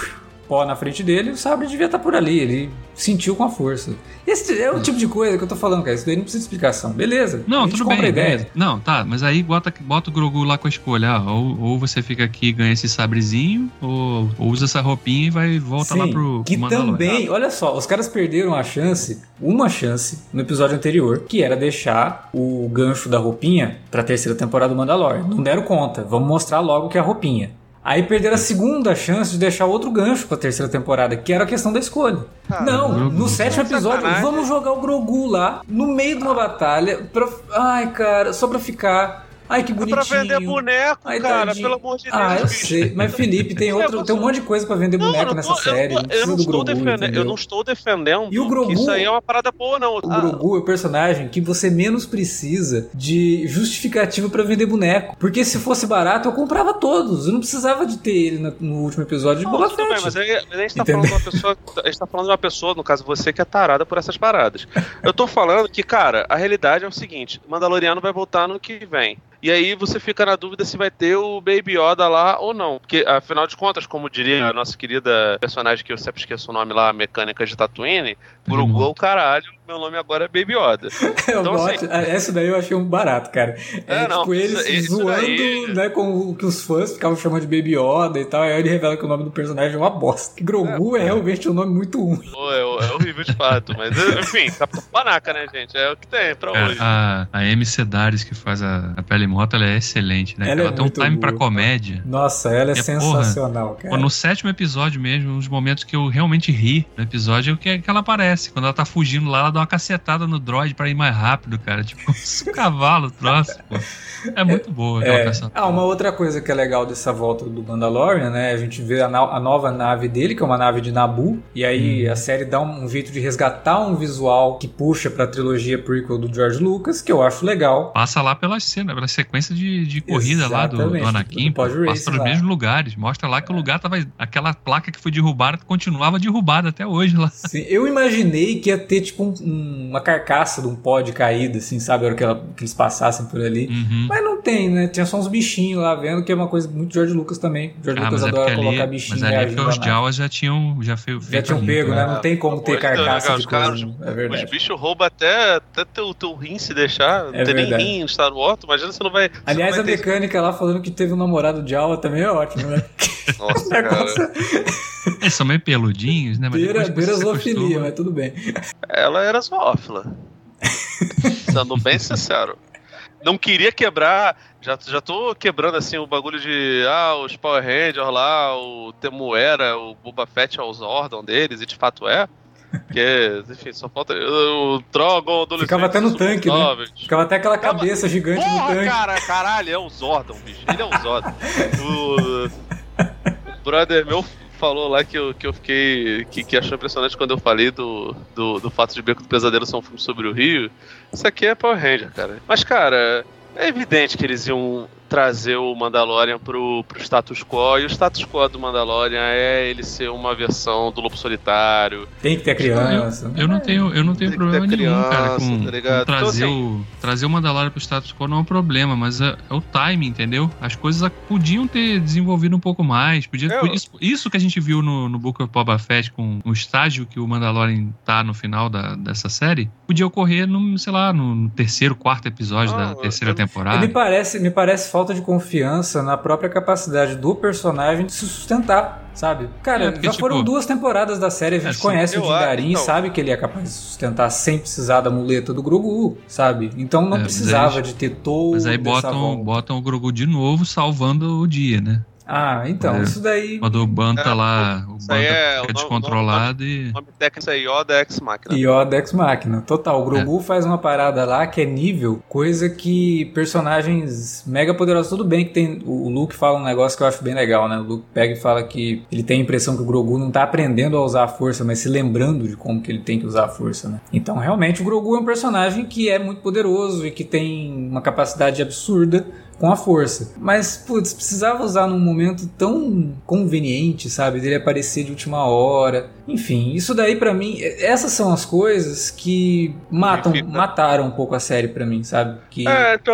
pó na frente dele o sabre devia estar por ali. Ele sentiu com a força. Esse é o tipo de coisa que eu tô falando, cara. Isso daí não precisa de explicação. Beleza. Não, tudo bem. ideia. Não, tá, mas aí bota, bota o Grogu lá com a escolha. ah, ou, ou você fica aqui e ganha esse sabrezinho, ou, ou usa essa roupinha e vai volta lá Sim, pro, que pro Mandalorian. também, olha só, os caras perderam a chance, uma chance, no episódio anterior, que era deixar o gancho da roupinha pra terceira temporada do Mandalorian. Não deram conta, vamos mostrar logo que é a roupinha. Aí perderam a segunda chance de deixar outro gancho pra terceira temporada, que era a questão da escolha. Não, no sétimo episódio, Sacanagem. vamos jogar o Grogu lá, no meio de uma batalha, pra... Ai, cara, só pra ficar... Ai, que É bonitinho. pra vender boneco, Ai, cara, tadinho. pelo amor de Deus. Ah, eu bicho. sei. Mas, Felipe, tem, Esse outro, tem um monte de coisa pra vender boneco não nessa tô- eu série. não eu não do estou Grogu, eu não estou defendendo E o Grogu- isso aí é uma parada boa, não. O Ah, Grogu é o personagem que você menos precisa de justificativa pra vender boneco. Porque se fosse barato, eu comprava todos. Eu não precisava de ter ele no, no último episódio de Boba Fett. bem, mas aí, a gente tá Entendeu? falando de uma pessoa. A gente tá falando de uma pessoa, no caso você, que é tarada por essas paradas. Eu tô falando que, cara, a realidade é o seguinte: Mandaloriano vai voltar no que vem. E aí você fica na dúvida se vai ter o Baby Yoda lá ou não. Porque, afinal de contas, como diria a nossa querida personagem que eu sempre esqueço o nome lá, a mecânica de Tatooine, Grogu é o caralho, meu nome agora é Baby Yoda. Eu Então, gosto- ah, Essa daí eu achei um barato, cara. É, É, não, tipo eles isso- isso zoando daí- né, com o que os fãs ficavam chamando de Baby Yoda e tal. Aí ele revela que o nome do personagem é uma bosta. Que Grogu é, realmente um nome muito ruim. É, é horrível de fato, mas enfim, Capitão Panaca, né, gente? É o que tem pra Cara, hoje. a, a Amy Sedaris, que faz a, a Pele Moto, ela é excelente, né? Ela Ela, é tem um time pra boa. comédia. Nossa, ela é, É, sensacional, cara. Pô, no sétimo episódio mesmo, uns momentos que eu realmente ri no episódio é o que, que ela aparece. Quando ela tá fugindo lá, ela dá uma cacetada no droid pra ir mais rápido, cara. Tipo, um cavalo, troço, pô. É muito boa aquela É. Ah, uma outra coisa que é legal dessa volta do Mandalorian, né? A gente vê a, na- a nova nave dele, que é uma nave de Naboo, e aí Hum. a série dá um, um jeito de resgatar um visual que puxa pra trilogia prequel do George Lucas, que eu acho legal. Passa lá pela cena, pela sequência de, de corrida lá do, do Exatamente, Anakin. passa race pelos lá. mesmos lugares. Mostra lá que o lugar tava. Aquela placa que foi derrubada continuava derrubada até hoje lá. Sim, eu imaginei que ia ter tipo um- um- uma carcaça de um pod caído, assim, sabe? A hora que, ela- que eles passassem por ali. Uhum. Mas não tem, né? Tinha só uns bichinhos lá vendo, que é uma coisa muito George Lucas também. George Ah, Lucas mas é adora ali, colocar mas bichinho ali é porque os. Jawas já tinham já feito Já tinham pego, né? né? Não tem como ter Pô, então, carcaça né, de os coisa. É Os verdade. bichos roubam até, até teu, teu rim se deixar. Não É tem verdade. nem rim no Star Wars. Imagina você não vai. Aliás, a vai ter- mecânica lá falando que teve um namorado de aula também é ótimo, né? Nossa, cara. Negócio- Eles são meio peludinhos, né? Mas Beira, beira é zoofilia, mas tudo bem. Ela era zoófila. Sendo bem sincero. Não queria quebrar. Já, já tô quebrando assim o bagulho de. Ah, os Power Rangers lá, o Temuera, o Boba Fett é os Ordon deles, e de fato é. Porque, enfim, só falta. O Drogon, adolescente. Ficava até no tanque, né? Ficava até aquela cabeça gigante no Porra, tanque. cara, caralho, é o Zordon, bicho. Ele é o Zordon. o brother meu falou lá que eu, que eu fiquei. Que, que achou impressionante quando eu falei do, do, do fato de Beco do Pesadelo ser um filme sobre o Rio. Isso aqui é Power Ranger, cara. Mas, cara, é evidente que eles iam trazer o Mandalorian pro, pro status quo. E o status quo do Mandalorian é ele ser uma versão do Lobo Solitário. Tem que ter criança. Eu não tenho, eu não tenho problema ter nenhum, cara, criança, com, tá com trazer, Então, o, trazer o Mandalorian pro status quo não é um problema, mas é, é o timing, entendeu? As coisas podiam ter desenvolvido um pouco mais. Podia, Eu- isso, isso que a gente viu no, no Book of Boba Fett com o estágio que o Mandalorian tá no final da, dessa série, podia ocorrer no, sei lá, no terceiro, quarto episódio Não, da terceira eu- E me temporada. parece, me parece falta falta de confiança na própria capacidade do personagem de se sustentar, sabe? Cara, É, porque, já foram tipo, duas temporadas da série, a gente é, sim. conhece o Dingarin, então. sabe que ele é capaz de se sustentar sem precisar da muleta do Grogu, sabe? Então não É, precisava aí- de ter todo Mas aí botam, botam o Grogu de novo, salvando o dia, né? Ah, então, É. isso daí... Quando o Banta É, lá, o Banta aí é o fica nome- descontrolado O e. nome técnico é Yoda Ex Machina. Yoda Ex Machina, total. O Grogu faz uma parada lá que é nível, coisa que personagens mega poderosos. Tudo bem que tem. O o Luke fala um negócio que eu acho bem legal, né? O Luke pega e fala que ele tem a impressão que o Grogu não tá aprendendo a usar a força, mas se lembrando de como que ele tem que usar a força, né? Então, realmente, o Grogu é um personagem que é muito poderoso e que tem uma capacidade absurda com a força. Mas, putz, precisava usar num momento tão conveniente, sabe? Dele aparecer de última hora. Enfim, isso daí pra mim, essas são as coisas que matam, Fica. mataram um pouco a série pra mim, sabe? Que É, então,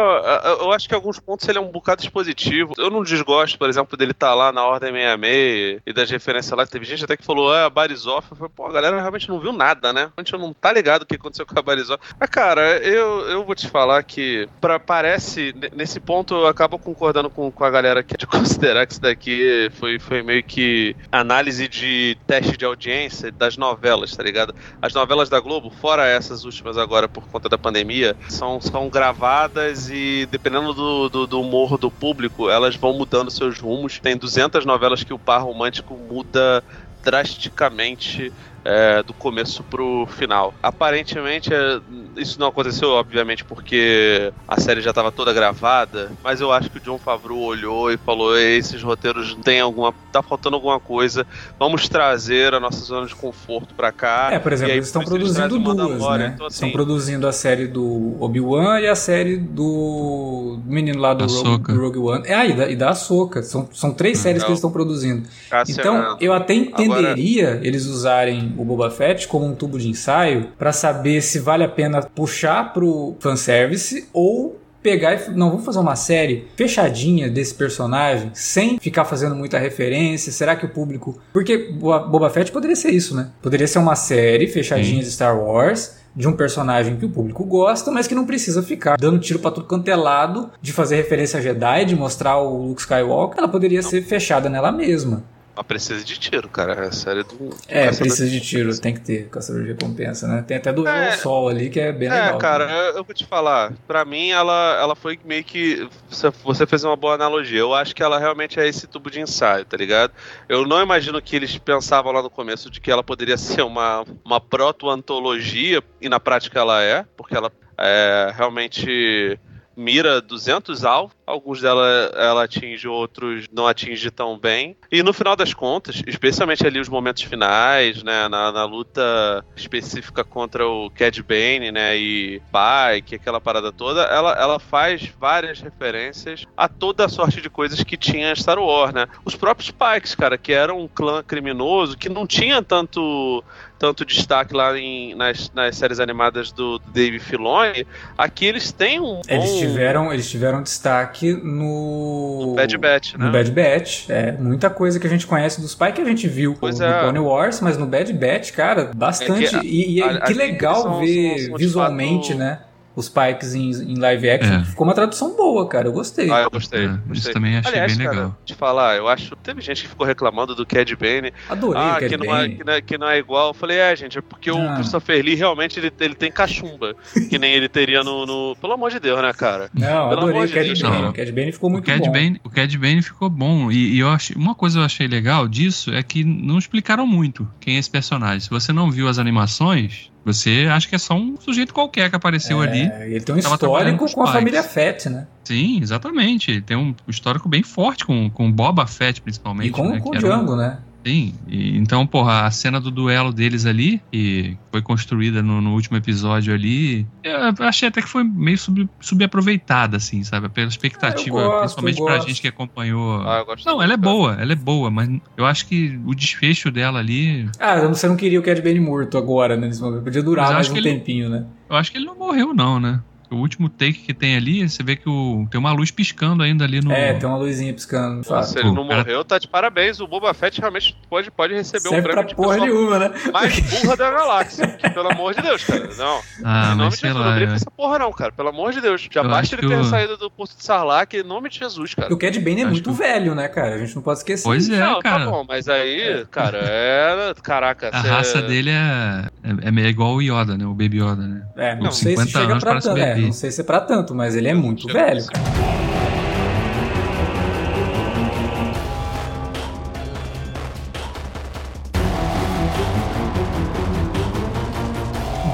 eu acho que em alguns pontos ele é um bocado expositivo. Eu não desgosto, por exemplo, dele estar lá na Ordem 66 e das referências lá. Teve gente até que falou, ah, Barizoff. Eu falei, pô, a galera realmente não viu nada, né? A gente não tá ligado o que aconteceu com a Barizoff. Mas, cara, eu, eu vou te falar que pra, parece, ne- nesse ponto eu acabo concordando com, com a galera que é de considerar que isso daqui foi, foi meio que análise de teste de audiência das novelas, tá ligado? As novelas da Globo, fora essas últimas agora por conta da pandemia, são, são gravadas e dependendo do, do, do humor do público, elas vão mudando seus rumos. Tem 200 novelas que o par romântico muda drasticamente é, do começo pro final. Aparentemente, é, isso não aconteceu, obviamente, porque a série já estava toda gravada, mas eu acho que o John Favreau olhou e falou: esses roteiros tem alguma. tá faltando alguma coisa, vamos trazer a nossa zona de conforto pra cá. É, por exemplo, aí, eles estão produzindo o duas, né? Então, Estão assim, produzindo a série do Obi-Wan e a série do menino lá do Rogue, Rogue One. É, ah, e da, e da Ahsoka. São, são três séries que eles estão produzindo. Então, eu até Agora- entenderia eles usarem o Boba Fett como um tubo de ensaio pra saber se vale a pena puxar pro fanservice ou pegar e não vamos fazer uma série fechadinha desse personagem sem ficar fazendo muita referência. Será que o público, porque Boba Fett poderia ser isso, né? Poderia ser uma série fechadinha de Star Wars de um personagem que o público gosta, mas que não precisa ficar dando tiro pra tudo quanto é lado, de fazer referência a Jedi, de mostrar o Luke Skywalker. Ela poderia ser fechada nela mesma. Mas precisa de tiro, cara. É a série do. É, precisa de tiro, tem que ter caçador de recompensa, né? Tem até do É. é, Sol ali que é bem É, legal. cara, eu, eu vou te falar. Pra mim, ela, ela foi meio que. Você, você fez uma boa analogia. Eu acho que ela realmente é esse tubo de ensaio, tá ligado? Eu não imagino que eles pensavam lá no começo de que ela poderia ser uma, uma proto-antologia, e na prática ela é, porque ela é, realmente mira 200 alvos, alguns dela ela atinge, outros não atinge tão bem. E no final das contas, especialmente ali os momentos finais, né, na, na luta específica contra o Cad Bane, né, e Pike, aquela parada toda, ela, ela faz várias referências a toda a sorte de coisas que tinha Star Wars, né? Os próprios Pikes, cara, que era um clã criminoso, que não tinha tanto tanto destaque lá em, nas, nas séries animadas do Dave Filoni, aqui eles têm um Eles bom- tiveram, eles tiveram destaque no. No Bad Batch, né? No Bad Batch. É, muita coisa que a gente conhece dos pais que a gente viu Pois no é. Clone Wars, mas no Bad Batch, cara, bastante. É que e e a- que legal são- ver são- são visualmente, fato- né? Os Pikes em, em live action. É. Ficou uma tradução boa, cara. Eu gostei. Ah, eu gostei. É, gostei. isso também achei Aliás, bem cara, legal. te falar, eu acho. Teve gente que ficou reclamando do Cad Bane. Adorei Ah, o Cad que não, é, que, não é, que não é igual. Eu falei, é, gente, é porque Ah. o Christopher Lee realmente ele, ele tem cachumba. que nem ele teria no, no- Pelo amor de Deus, né, cara? Não, Pelo adorei amor o de Cad Deus, Bane. não. O Cad Bane ficou O muito Cad, bom. Bane, o Cad Bane ficou bom. E, e eu achei, uma coisa eu achei legal disso é que não explicaram muito quem é esse personagem. Se você não viu as animações, você acha que é só um sujeito qualquer que apareceu ali. É, ele tem um histórico com com a família Fett, né? Sim, exatamente. Ele tem um histórico bem forte com, com Boba Fett, principalmente. E com, né, com o era um- Django, né? Sim, e- então, porra, a cena do duelo deles ali, que foi construída no, no último episódio ali, eu achei até que foi meio sub, subaproveitada, assim, sabe? Pela expectativa, Ah, gosto, principalmente pra gente que acompanhou. Ah, Não, ela é boa, ela é boa, mas eu acho que o desfecho dela ali. Ah, você não queria o Cad Bane morto agora, né? Podia durar mais um ele- tempinho, né? Eu acho que ele não morreu, não, né? O último take que tem ali, você vê que o, tem uma luz piscando ainda ali no. É, tem uma luzinha piscando. fato. Se ele não Pô, cara- morreu, tá de parabéns. O Boba Fett realmente pode, pode receber um Serve prêmio pra de porra nenhuma, né? mais burra da galáxia. que, pelo amor de Deus, cara. Não. Ah, em nome mas de Jesus, não lá. brinca é- com essa porra, não, cara. Pelo amor de Deus. Já Eu basta ele ter o- saído do posto de Sarlacc em nome de Jesus, cara. O Cad Bane é Acho muito que- velho, né, cara? A gente não pode esquecer. Pois é, não, cara. tá bom, mas aí, cara, é. Caraca, A cê- raça dele é, é, é meio igual o Yoda, né? O Baby Yoda, né? É, não Com sei se 50 chega anos pra parece tanto. É, bebê. não sei se é pra tanto, mas ele é muito velho, cara.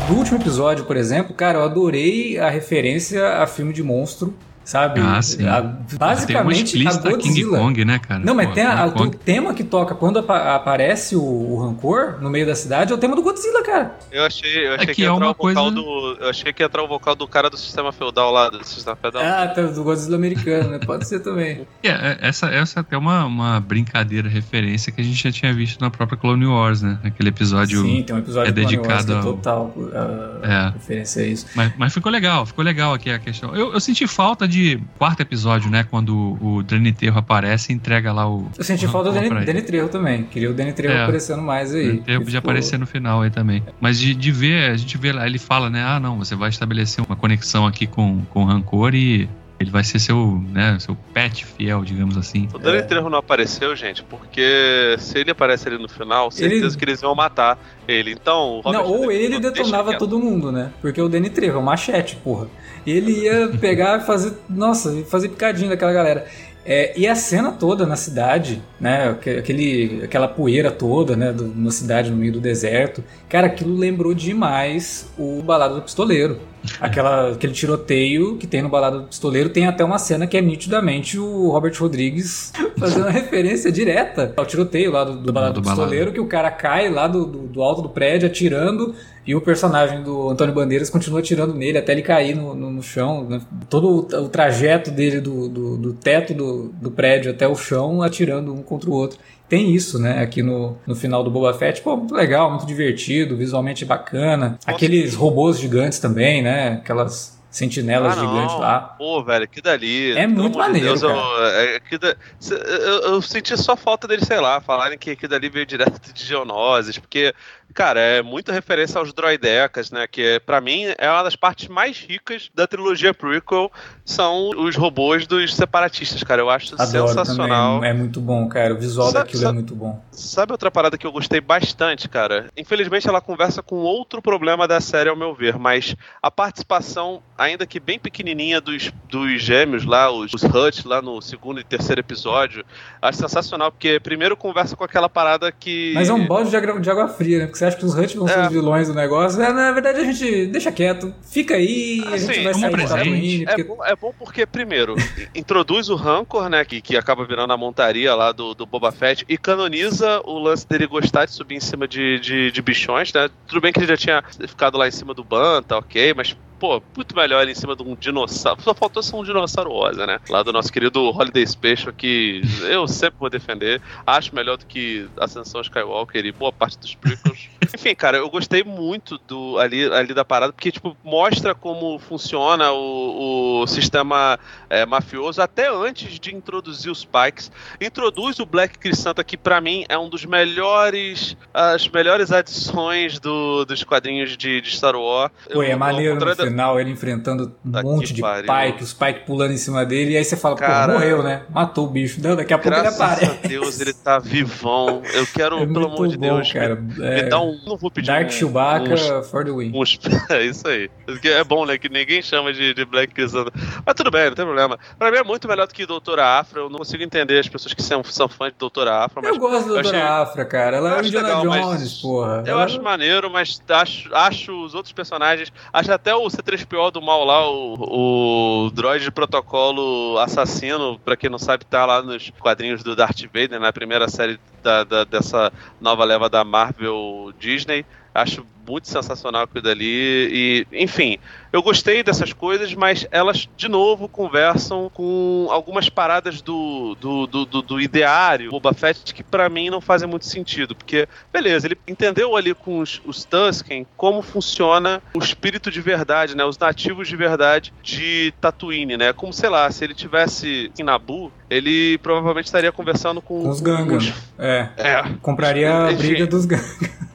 Do último episódio, por exemplo, cara, eu adorei a referência a filme de monstro, sabe? Ah, sim. A- tem uma basicamente, a explícita King Godzilla. Kong, né, cara? Não, mas Pô, tem a- o tema que toca quando apa- aparece o, o Rancor no meio da cidade é o tema do Godzilla, cara. Eu achei, eu achei que que, ia é entrar uma o vocal coisa- do. Eu achei que ia entrar o vocal do cara do sistema feudal lá, do sistema feudal. Ah, tá, do Godzilla americano, né? Pode ser também. É, é, essa, essa é até uma, uma brincadeira, referência que a gente já tinha visto na própria Clone Wars, né? Aquele episódio. Sim, tem um episódio é do Clone Wars dedicado que é ao- total uh, É. referência a isso. Mas, mas ficou legal, ficou legal aqui a questão. Eu, eu senti falta de quarto episódio, né? Quando o Dani Terro aparece e entrega lá o. Eu senti o falta do Trejo também. Queria o Trejo É. aparecendo mais aí. Que podia ficou- aparecer no final aí também. Mas de, de ver, a gente vê lá, ele fala, né? Ah, não, você vai estabelecer uma conexão aqui com, com o Rancor e ele vai ser seu, né, seu pet fiel, digamos assim. O Danny É. Trejo não apareceu, gente, porque se ele aparece ali no final, certeza Ele- que eles vão matar ele. Então, Não, ou ele detonava todo mundo, né? Porque o Danny Trejo é um machete, porra. Ele ia pegar e fazer. Nossa, fazer picadinho daquela galera. É, e a cena toda na cidade, né? aque- Aquele, aquela poeira toda, né? do- na cidade, no meio do deserto. Cara, aquilo lembrou demais o Balada do Pistoleiro. Aquela, aquele tiroteio que tem no Balada do Pistoleiro. Tem até uma cena que é nitidamente o Robert Rodrigues fazendo uma referência direta ao tiroteio lá do, do Balada do, Do Balada. Pistoleiro, que o cara cai lá do, do, alto do prédio atirando e o personagem do Antônio Bandeiras continua atirando nele até ele cair no, no, no chão. né? Todo o, o trajeto dele do, do, teto do, do prédio até o chão, atirando um contra o outro. Tem isso, né, aqui no, no final do Boba Fett. Pô, muito legal, muito divertido, visualmente bacana. Aqueles robôs gigantes também, né? Aquelas sentinelas Ah, gigantes lá. Pô, velho, que dali. É muito de maneiro, Deus, eu, é, da- cê- eu, eu senti só falta dele, sei lá, falarem que aquilo dali veio direto de Geonosis, porque, cara, é muita referência aos droidecas, né? Que é, pra mim é uma das partes mais ricas da trilogia prequel, são os robôs dos separatistas, cara. Eu acho Adoro sensacional. também. É muito bom, cara. O visual Sabe- daquilo é muito bom. Sabe outra parada que eu gostei bastante, cara? Infelizmente ela conversa com outro problema da série, ao meu ver, mas a participação, ainda que bem pequenininha, dos, dos gêmeos lá, os, os Hutch, lá no segundo e terceiro episódio, acho sensacional, porque primeiro conversa com aquela parada que. Mas é um balde de água, de água fria, né? Porque você acha que os Hutt vão ser É. os vilões do negócio. É, na verdade, a gente deixa quieto. Fica aí, a Assim, gente vai sair do presente. Tatooine. É Porque... bom, é bom porque, primeiro, introduz o Rancor, né? Que, que acaba virando a montaria lá do, do Boba Fett e canoniza o lance dele gostar de subir em cima de, de, de bichões, né? Tudo bem que ele já tinha ficado lá em cima do Banta, ok, mas. Pô, muito melhor ele em cima de um dinossauro. Só faltou ser um dinossauro rosa, né? Lá do nosso querido Holiday Special, que eu sempre vou defender. Acho melhor do que Ascensão Skywalker e boa parte dos prequels. Enfim, cara, eu gostei muito do ali, ali da parada, porque, tipo, mostra como funciona o, o sistema é, mafioso até antes de introduzir os Pikes. Introduz o Black Crisanta, que pra mim é um dos melhores, as melhores adições do, dos quadrinhos de, de Star Wars. E é maneiro ao contrário final ele enfrentando um monte de pariu. Pike, os Pike pulando em cima dele, e aí você fala, Cara, pô, morreu, né? Matou o bicho. Não, daqui a pouco Graças ele aparece. a Deus, ele tá vivão. Eu quero, É pelo amor de bom, Deus, cara. me, É, me dá um. Não vou pedir Dark um, Chewbacca uns- for the win. uns- é isso aí. É bom, né? Que ninguém chama de, de Black Crisanta. Mas tudo bem, não tem problema. Pra mim é muito melhor do que Doutora Afra. Eu não consigo entender as pessoas que são, são fãs de Doutora Afra. Eu gosto da eu achei- Afra, cara. Ela é o Indiana legal, mas Jones, porra. Eu Ela- acho maneiro, mas acho, acho os outros personagens. Acho até o C3PO do mal lá, o, o droid de protocolo assassino, pra quem não sabe, tá lá nos quadrinhos do Darth Vader, na primeira série da, da- dessa nova leva da Marvel Disney. Acho muito sensacional aquilo dali. E, enfim, eu gostei dessas coisas, mas elas, de novo, conversam com algumas paradas do, do, do, do, do ideário Boba Fett que para mim não fazem muito sentido. Porque, beleza, ele entendeu ali com os, os Tusken como funciona o espírito de verdade, né? Os nativos de verdade de Tatooine, né? Como, sei lá, se ele tivesse em Nabu, ele provavelmente estaria conversando com, com os Gangan. É. é. Compraria a briga dos Gangan.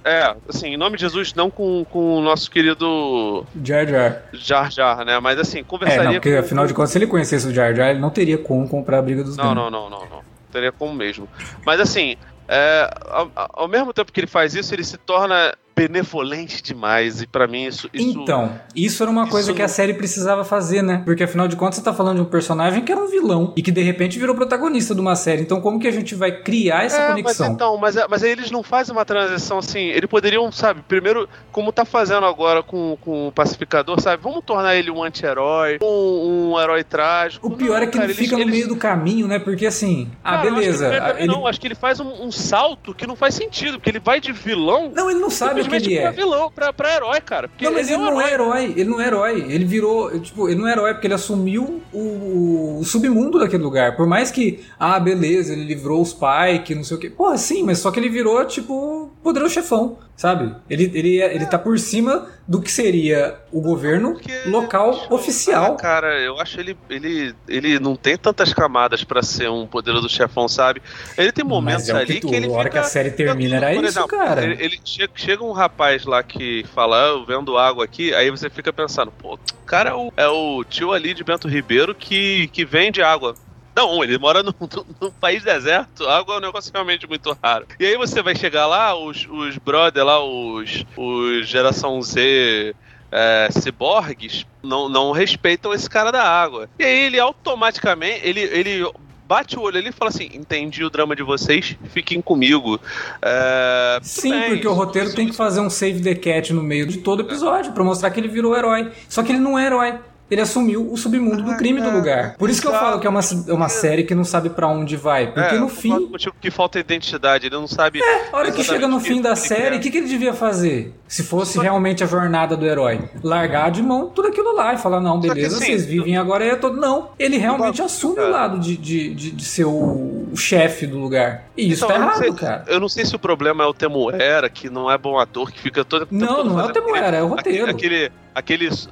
É, assim, em nome de Jesus, não com, com o nosso querido. Jar Jar. Jar Jar, né? Mas assim, conversaria. É, não, porque com... afinal de contas, se ele conhecesse o Jar Jar, ele não teria como comprar a briga dos Não, não, não, não, não. Teria como mesmo. Mas assim, é, ao, ao mesmo tempo que ele faz isso, ele se torna benevolente demais. E para mim isso, isso, Então, isso era uma isso coisa que a série precisava fazer, né? Porque afinal de contas você tá falando de um personagem que era um vilão e que de repente virou protagonista de uma série. Então, como que a gente vai criar essa é, conexão? Mas então, mas, mas aí eles não fazem uma transição assim. Eles poderiam, sabe, primeiro, como tá fazendo agora com, com o pacificador, sabe? Vamos tornar ele um anti-herói, um, um, herói trágico. O pior não, é que cara, ele fica eles, no meio eles... do caminho, né? Porque assim, ah, beleza. Acho ele... Não, acho que ele faz um, um, salto que não faz sentido, porque ele vai de vilão. Não, ele não sabe o que ele é. Pra vilão, pra, pra herói, cara. Não, mas ele, ele é não é herói. Ele não é herói. Ele virou. Tipo, ele não é herói porque ele assumiu o, o submundo daquele lugar. Por mais que, ah, beleza, ele livrou os Pike, não sei o quê. Porra, sim, mas só que ele virou, tipo, poderoso chefão. Sabe? Ele, ele, é, ele tá por cima do que seria o governo Porque, local oficial. Cara, eu acho ele, ele, ele não tem tantas camadas para ser um poderoso chefão, sabe? Ele tem momentos é ali que, tu, que ele. A hora que a série termina era isso, exemplo, cara. Ele, ele chega, chega, um rapaz lá que fala, ah, eu vendo água aqui, aí você fica pensando, pô, o cara é o, é o tio ali de Bento Ribeiro que, que vende água. Não, ele mora num, num, país deserto, água é um negócio realmente muito raro. E aí você vai chegar lá, os, os brother lá, os, os geração Z é, ciborgues, não, não respeitam esse cara da água. E aí ele automaticamente, ele, ele bate o olho ali e fala assim: entendi o drama de vocês, fiquem comigo. É, Sim, bem, porque o roteiro tem que fazer um save the cat no meio de todo episódio, para mostrar que ele virou herói. Só que ele não é herói ele assumiu o submundo do crime do lugar. Por isso que eu falo que é uma, é uma série que não sabe para onde vai. Porque é, no fim. que falta identidade, ele não sabe. É, a hora que chega no fim da série, o que, que ele devia fazer? Se fosse realmente a jornada do herói. Largar de mão tudo aquilo lá e falar: não, beleza, assim, vocês vivem agora é todo. Não, ele realmente assume o lado de, de, de, de ser o, o chefe do lugar. E isso então, tá errado, sei, cara. Eu não sei se o problema é o Temuera, que não é bom ator, que fica todo. Não, não é o Temuera, é o roteiro. aquele aquele.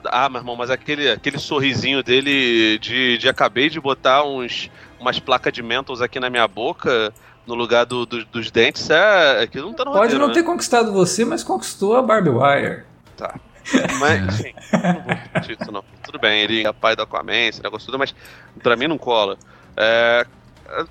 Ah, meu irmão, mas aquele, aquele sorrisinho dele de, de acabei de botar uns, umas placas de Mentos aqui na minha boca no lugar do, do, dos dentes, é, é que não tá no Pode roteiro, não né? ter conquistado você, mas conquistou a Barbie Wire. Tá. Mas, enfim, não vou discutir isso não. Tudo bem, ele é pai do Aquaman, esse negócio tudo, mas pra mim não cola. É,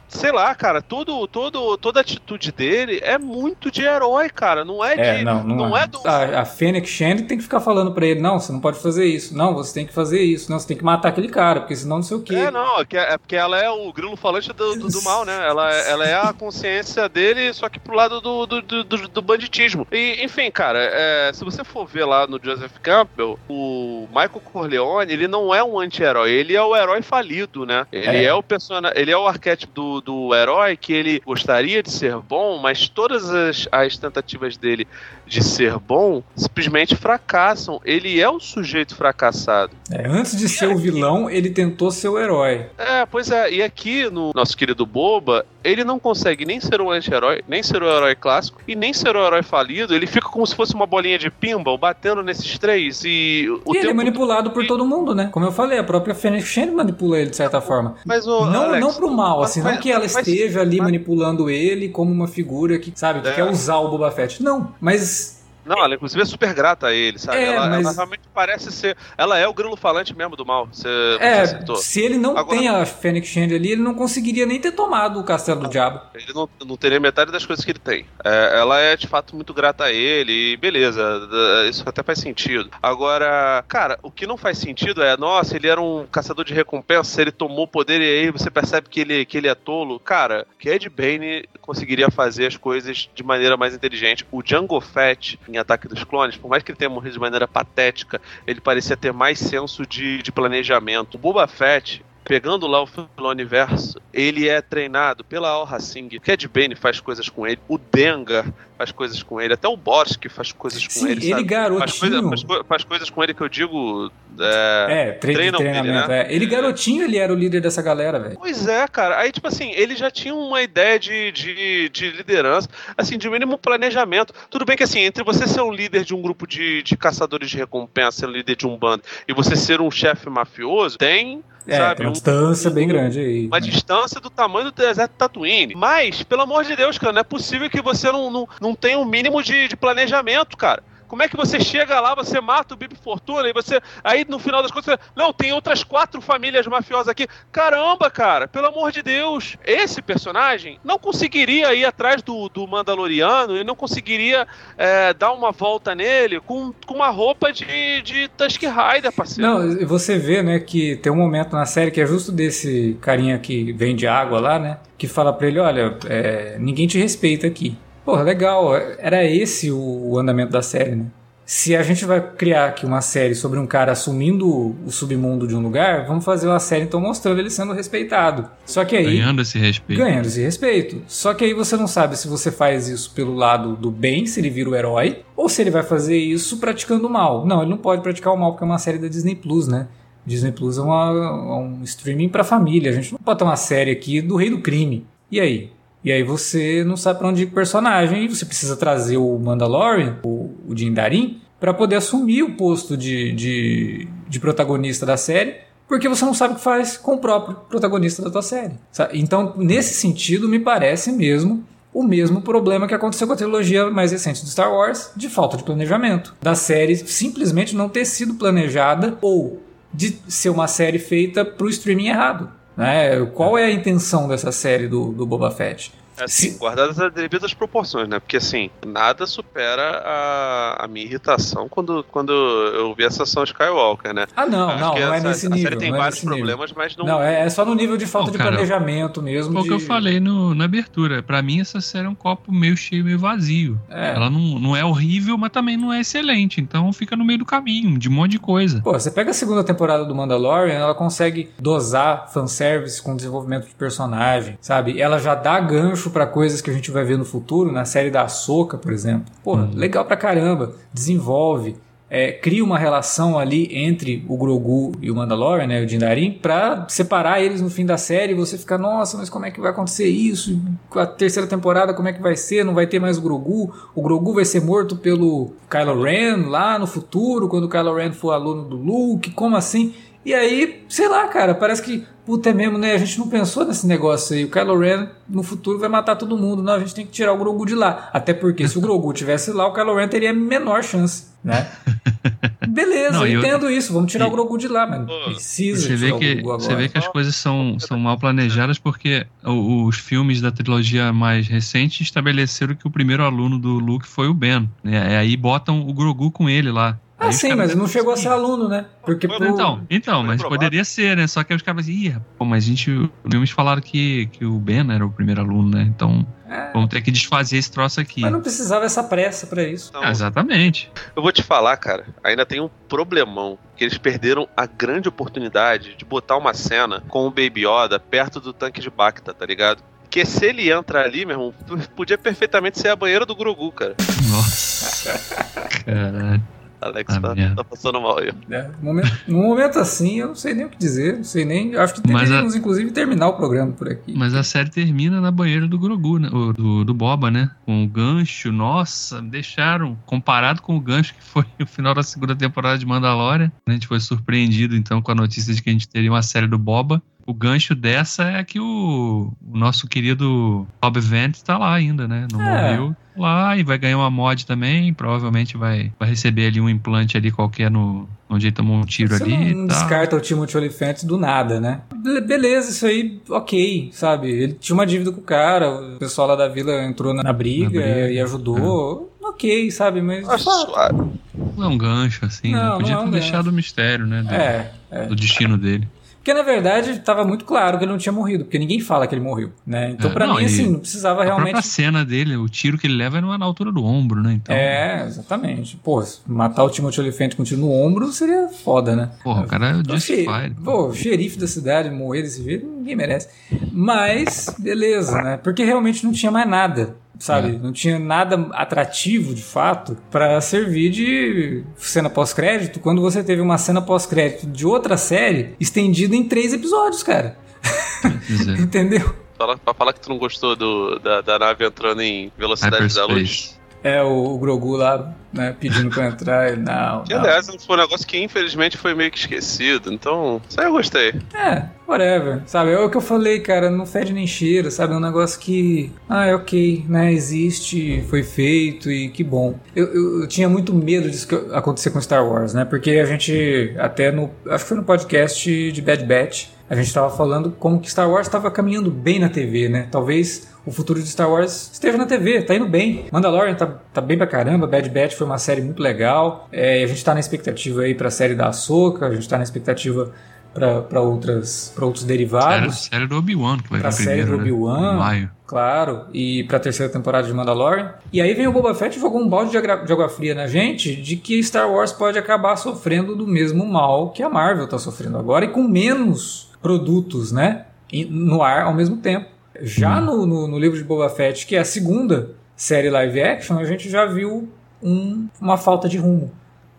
sei lá, cara, tudo, todo, toda a atitude dele é muito de herói, cara. Não é, é de. Não, não, não é. é. do. A, a Fênix Shand tem que ficar falando pra ele: não, você não pode fazer isso. Não, você tem que fazer isso. Não, você tem que matar aquele cara, porque senão não sei o quê. É, não, é, é porque ela é o grilo falante do, do, do mal, né? Ela, ela é a consciência dele, só que pro lado do, do, do, do banditismo. E, enfim, cara, é, se você for ver lá no Joseph Campbell, o Michael Corleone, ele não é um anti-herói, ele é o herói falido, né? Ele é, é o personagem, ele é o arquétipo do, do herói que ele gostaria de ser bom, mas todas as, as tentativas dele de ser bom simplesmente fracassam. Ele é o sujeito fracassado. É, antes de e ser aqui... o vilão, ele tentou ser o herói. É, pois é. E aqui no nosso querido Boba, ele não consegue nem ser um anti-herói, nem ser o herói clássico e nem ser o herói falido. Ele fica como se fosse uma bolinha de pinball batendo nesses três e. O e ele é manipulado por todo mundo, né? Como eu falei, a própria Shane manipula ele de certa forma. Mas o, não, Alex, não pro mal, assim, mas, não que ela esteja ali mas... manipulando ele como uma figura que, sabe, que é. quer usar o Boba Fett. Não, mas não, ela inclusive é super grata a ele, sabe? É, ela, mas... ela, realmente parece ser. Ela é o grilo falante mesmo do mal. Você, é, você se ele não Agora, tem a Fênix Shand ali, ele não conseguiria nem ter tomado o castelo do diabo. Ele não, não teria metade das coisas que ele tem. É, ela é de fato muito grata a ele, e beleza, isso até faz sentido. Agora, cara, o que não faz sentido é, nossa, ele era um caçador de recompensa, ele tomou poder e aí você percebe que ele, que ele é tolo. Cara, que Ed Bane conseguiria fazer as coisas de maneira mais inteligente. O Django Fett, em Ataque dos Clones, por mais que ele tenha morrido de maneira patética, ele parecia ter mais senso de, de planejamento. O Boba Fett, pegando lá o Universo, ele é treinado pela Al Racing, o Cad Bane faz coisas com ele, o Dengar faz coisas com ele, até o Borsky faz coisas com Sim, ele. ele sabe? garotinho. Faz, coisa- faz co- faz coisas com ele que eu digo. É, É, treinam ele, treinamento. né? é. Ele garotinho, ele era o líder dessa galera, velho. Pois é, cara. Aí, tipo assim, ele já tinha uma ideia de, de, de liderança, assim, de mínimo planejamento. Tudo bem que, assim, entre você ser um líder de um grupo de, de caçadores de recompensa, ser um líder de um bando, e você ser um chefe mafioso, tem, É, sabe, tem uma um- distância bem grande aí. uma distância do tamanho do deserto de Tatooine. Mas, pelo amor de Deus, cara, não é possível que você não, não, não tenha um mínimo de, de planejamento, cara. Como é que você chega lá, você mata o Bibi Fortuna e você. Aí no final das contas, você, não, tem outras quatro famílias mafiosas aqui. Caramba, cara, pelo amor de Deus. Esse personagem não conseguiria ir atrás do, do Mandaloriano e não conseguiria é, dar uma volta nele com, com uma roupa de, de Tusk Rider, parceiro. Não, você vê, né, que tem um momento na série que é justo desse carinha que vende água lá, né? Que fala pra ele, olha, é, ninguém te respeita aqui. Porra, legal, era esse o, andamento da série, né? Se a gente vai criar aqui uma série sobre um cara assumindo o submundo de um lugar, vamos fazer uma série então mostrando ele sendo respeitado. Só que aí Ganhando esse respeito. ganhando esse respeito. Só que aí você não sabe se você faz isso pelo lado do bem, se ele vira o herói, ou se ele vai fazer isso praticando o mal. Não, ele não pode praticar o mal porque é uma série da Disney Plus, né? Disney Plus é, uma- é um streaming pra família. A gente não pode ter uma série aqui do rei do crime. E aí? E aí você não sabe pra onde ir com o personagem e você precisa trazer o Mandalorian, o, o Djarin, pra poder assumir o posto de, de, de protagonista da série porque você não sabe o que faz com o próprio protagonista da tua série. Então, nesse sentido, me parece mesmo o mesmo problema que aconteceu com a trilogia mais recente do Star Wars, de falta de planejamento. Da série simplesmente não ter sido planejada ou de ser uma série feita para o streaming errado. Né? Qual é a intenção dessa série do, do Boba Fett? Assim, Se- guardadas as devidas proporções, né? Porque assim, nada supera a, a minha irritação quando, quando eu vi a sessão Skywalker, né? Ah, não, Acho não, que não é essa- nesse a nível. série tem não é vários nesse nível. problemas, mas não. Não, é, é só no nível de falta Não, de cara, planejamento mesmo. Foi o de... que eu falei no, na abertura. Pra mim, essa série é um copo meio cheio, meio vazio. É. Ela não, não é horrível, mas também não é excelente. Então fica no meio do caminho, de um monte de coisa. Pô, você pega a segunda temporada do Mandalorian, ela consegue dosar fanservice com desenvolvimento de personagem, sabe? Ela já dá gancho pra coisas que a gente vai ver no futuro, na série da Ahsoka, por exemplo. Pô, Uhum. legal pra caramba. Desenvolve. é, cria uma relação ali entre o Grogu e o Mandalorian, né, o Dindarin, pra separar eles no fim da série e você ficar, nossa, mas como é que vai acontecer isso? A terceira temporada, como é que vai ser? Não vai ter mais o Grogu? O Grogu vai ser morto pelo Kylo Ren lá no futuro, quando o Kylo Ren for aluno do Luke? Como assim? E aí, sei lá, cara, parece que, puta é mesmo, né? A gente não pensou nesse negócio aí. O Kylo Ren no futuro vai matar todo mundo. Não, a gente tem que tirar o Grogu de lá. Até porque se o Grogu tivesse lá, o Kylo Ren teria menor chance, né? Beleza, Não, eu entendo isso. Vamos tirar e- o Grogu de lá, Pô, precisa Você vê, que, o Grogu agora. você vê que as coisas são, são mal planejadas porque os filmes da trilogia mais recente estabeleceram que o primeiro aluno do Luke foi o Ben. Né? Aí botam o Grogu com ele lá. Ah, sim, mas não chegou a ser aluno, né? Porque Foi pro... Então, então mas provável. poderia ser, né? Só que os caras assim, ih, pô, mas a gente, os falaram que, que o Ben era o primeiro aluno, né? Então É, vamos ter que desfazer esse troço aqui. mas não precisava essa pressa pra isso. Então, Ah, exatamente. Eu vou te falar, cara, ainda tem um problemão. Que eles perderam a grande oportunidade de botar uma cena com o Baby Yoda perto do tanque de Bacta, tá ligado? Que se ele entra ali, meu irmão, podia perfeitamente ser a banheira do Grogu, cara. Nossa. Caralho. Alex tá, tá passando mal aí. né? No momento, num momento assim, eu não sei nem o que dizer. Não sei nem. Acho que Mas a- deveríamos, inclusive, terminar o programa por aqui. Mas a série termina na banheira do Grogu, né? O- Do, do Boba, né? Com o gancho, nossa, deixaram. Comparado com o gancho que foi o final da segunda temporada de Mandalorian, a gente foi surpreendido então com a notícia de que a gente teria uma série do Boba. O gancho dessa é que o, o nosso querido Bob Vance tá lá ainda, né? Não É. morreu lá e vai ganhar uma mod também. Provavelmente vai, vai receber ali um implante ali qualquer no onde ele tomou um tiro Você ali. não descarta o Timothy Olyphant do nada, né? Be- Beleza, isso aí, ok, sabe? Ele tinha uma dívida com o cara, o pessoal lá da vila entrou na briga, Na briga, e ajudou. Ok, sabe? Mas. Ah, suave. Não é um gancho, assim, Não, né? não Podia é um ter gancho. deixado o mistério, né? Do, É, é. do destino dele. Porque na verdade estava muito claro que ele não tinha morrido, porque ninguém fala que ele morreu, né? Então É, não, mim assim, não precisava A realmente própria cena dele, o tiro que ele leva é na altura do ombro, né? Então, É, exatamente. Pô, matar o Timothy Olyphant com um tiro no ombro seria foda, né? porra, o cara é Então, Justified. Pô, o xerife da cidade morrer desse jeito, ninguém merece. Mas, beleza, né? Porque realmente não tinha mais nada, sabe? É. Não tinha nada atrativo, de fato, pra servir de cena pós-crédito, quando você teve uma cena pós-crédito de outra série estendida em três episódios, cara. É. Entendeu? Fala, pra falar que tu não gostou do, da, da nave entrando em velocidade da luz. É o, o Grogu lá, né, pedindo pra entrar e não. Que, não. aliás, foi um negócio que infelizmente foi meio que esquecido. Então, isso aí eu gostei. É, whatever, sabe? É o que eu falei, cara, não fede nem cheira, sabe? É um negócio que, ah, é ok, né? Existe, foi feito e que bom. Eu, eu, eu tinha muito medo disso acontecer com Star Wars, né? Porque a gente, até no, acho que foi no podcast de Bad Batch, a gente tava falando como que Star Wars estava caminhando bem na TV, né? Talvez o futuro de Star Wars esteja na TV, tá indo bem. Mandalorian tá, tá bem pra caramba, Bad Batch foi uma série muito legal. É, a gente tá na expectativa aí pra série da Ahsoka, a gente tá na expectativa para outras para outros Série, derivados, série do Obi-Wan, que vai pra vir série do primeiro, né? Obi-Wan, maio. claro, e pra terceira temporada de Mandalorian. E aí vem o Boba Fett e jogou um balde de, água fria na gente de que Star Wars pode acabar sofrendo do mesmo mal que a Marvel tá sofrendo agora e com menos produtos, né, no ar ao mesmo tempo. Já no, no, no livro de Boba Fett, que é a segunda série live action, a gente já viu um- uma falta de rumo.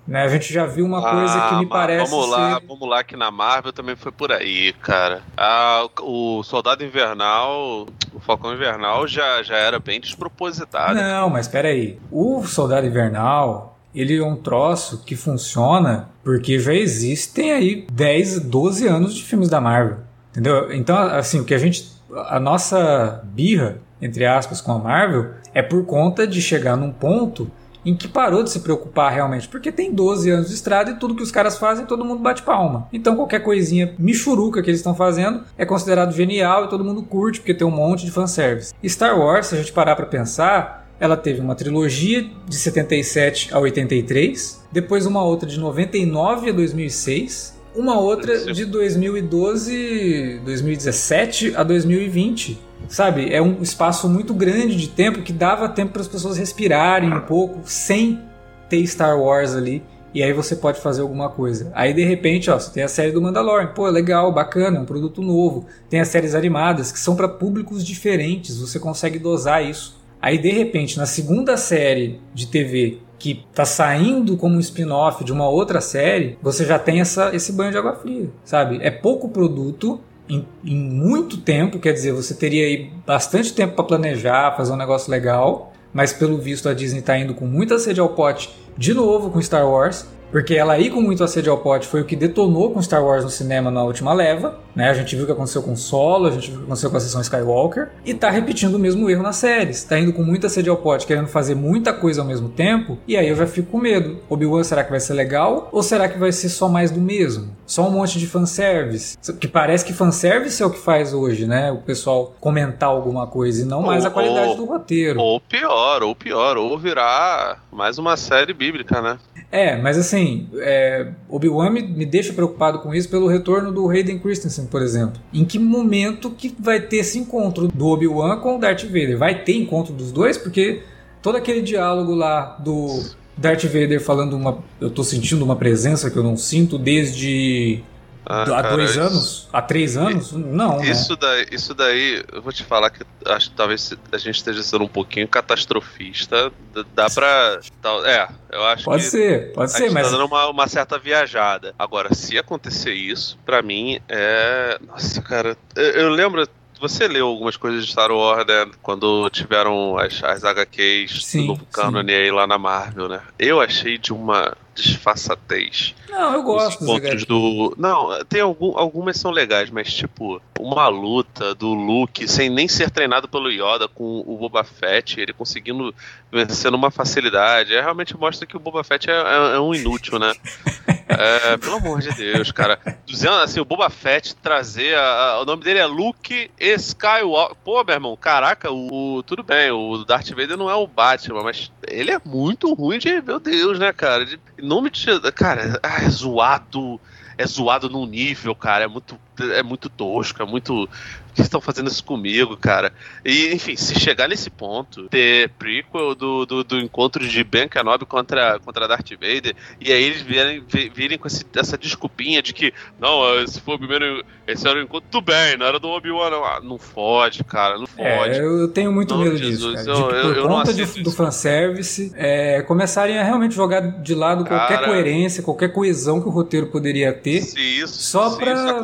Né? A gente já viu uma coisa que me Ah, mas parece Vamos lá, ser... vamos lá que na Marvel também foi por aí, cara. Ah, o Soldado Invernal, o Falcão Invernal já, já era bem despropositado. Não, mas peraí. O Soldado Invernal, ele é um troço que funciona porque já existem aí 10, 12 anos de filmes da Marvel. Entendeu? Então, assim, o que a gente. A nossa birra, entre aspas, com a Marvel é por conta de chegar num ponto em que parou de se preocupar realmente, porque tem 12 anos de estrada e tudo que os caras fazem todo mundo bate palma. Então qualquer coisinha michuruca que eles estão fazendo é considerado genial e todo mundo curte porque tem um monte de fanservice. Star Wars, se a gente parar pra pensar, ela teve uma trilogia de 77 a 83, depois uma outra de 99 a 2006, uma outra de 2012, 2017 a 2020. Sabe, é um espaço muito grande de tempo que dava tempo para as pessoas respirarem um pouco sem ter Star Wars ali. E aí você pode fazer alguma coisa. Aí de repente, ó, você tem a série do Mandalorian. Pô, legal, bacana, é um produto novo. Tem as séries animadas que são para públicos diferentes. Você consegue dosar isso. Aí de repente, na segunda série de TV que tá saindo como um spin-off de uma outra série, você já tem essa, esse banho de água fria, sabe? É pouco produto em, em muito tempo, quer dizer, você teria aí bastante tempo para planejar, fazer um negócio legal, mas pelo visto a Disney tá indo com muita sede ao pote de novo com Star Wars, porque ela ir com muito a sede ao pote foi o que detonou com Star Wars no cinema na última leva, né? A gente viu o que aconteceu com Solo, a gente viu o que aconteceu com a sessão Skywalker, e tá repetindo o mesmo erro nas séries. Tá indo com muita sede ao pote, querendo fazer muita coisa ao mesmo tempo, e aí eu já fico com medo. Obi-Wan será que vai ser legal? Ou será que vai ser só mais do mesmo? Só um monte de fanservice? Que parece que fanservice é o que faz hoje, né? O pessoal comentar alguma coisa e não mais a Ou- qualidade ou- do roteiro. Ou pior, ou pior, ou virar mais uma série bíblica, né? É, mas assim, é, Obi-Wan me, me deixa preocupado com isso pelo retorno do Hayden Christensen, por exemplo. Em que momento que vai ter esse encontro do Obi-Wan com o Darth Vader? Vai ter encontro dos dois? Porque todo aquele diálogo lá do Darth Vader falando uma... Eu tô sentindo uma presença que eu não sinto desde... Ah, há cara, dois isso- anos? Há três anos? Não, né? Isso daí, isso daí, eu vou te falar que acho que talvez a gente esteja sendo um pouquinho catastrofista. Dá pra. É, eu acho Pode que. ser, pode ser, gente mas... tá dando uma, uma certa viajada. Agora, se acontecer isso, pra mim é. Nossa, cara. Eu, eu lembro. Você leu algumas coisas de Star Wars, né? Quando tiveram as, as HQs Sim, do novo cânone aí lá na Marvel, né? Eu achei de uma desfaçatez. Não, eu Os gosto HQ. do. Não, tem algum, algumas são legais, mas tipo, uma luta do Luke sem nem ser treinado pelo Yoda com o Boba Fett, ele conseguindo vencer numa facilidade. É, realmente mostra que o Boba Fett é, é- é um inútil, né? É, pelo amor de Deus, cara. 200, assim, o Boba Fett trazer. a- a- o nome dele é Luke Skywalker. Pô, meu irmão, caraca, o, o- Tudo bem, o Darth Vader não é o Batman, mas ele é muito ruim de. Meu Deus, né, cara? De, nome de. Cara, ah, é zoado. é zoado num nível, cara, é muito, é muito tosco, é muito que estão fazendo isso comigo, cara? E, enfim, se chegar nesse ponto, ter prequel do, do, do encontro de Ben Kenobi contra, contra Darth Vader, e aí eles virem, virem com esse, essa desculpinha de que, não, esse foi o primeiro, esse era o encontro do Ben, não era do Obi-Wan, não. Ah, não fode, cara, não fode. É, eu tenho muito não, medo disso, cara. Eu, de, por eu, conta de, do fanservice, é, começarem a realmente jogar de lado qualquer cara, coerência, qualquer coesão que o roteiro poderia ter, isso, só pra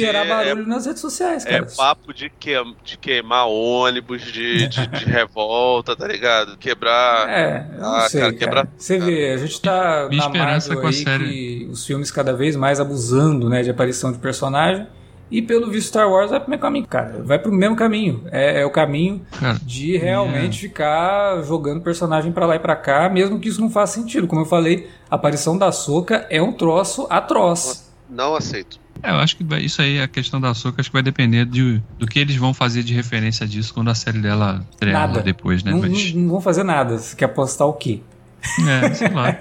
gerar barulho é, nas redes sociais, cara. É papo de, que, de queimar ônibus, de, de, de, revolta, tá ligado? Quebrar. É, eu não ah, sei, cara, Quebrar, Você vê, a gente tá Minha na Marvel aí que os filmes cada vez mais abusando, né, de aparição de personagem. E pelo visto Star Wars vai pro mesmo caminho, cara. Vai pro mesmo caminho. É, é o caminho cara, de realmente é. ficar jogando personagem para lá e para cá, mesmo que isso não faça sentido. Como eu falei, a aparição da Soca é um troço atroz. Não aceito. É, eu acho que isso aí, a questão da Soca, acho que vai depender de, do que eles vão fazer de referência disso quando a série dela estrear depois, né? Não, Mas... não, não vão fazer nada. Você quer apostar o quê? É, sei lá.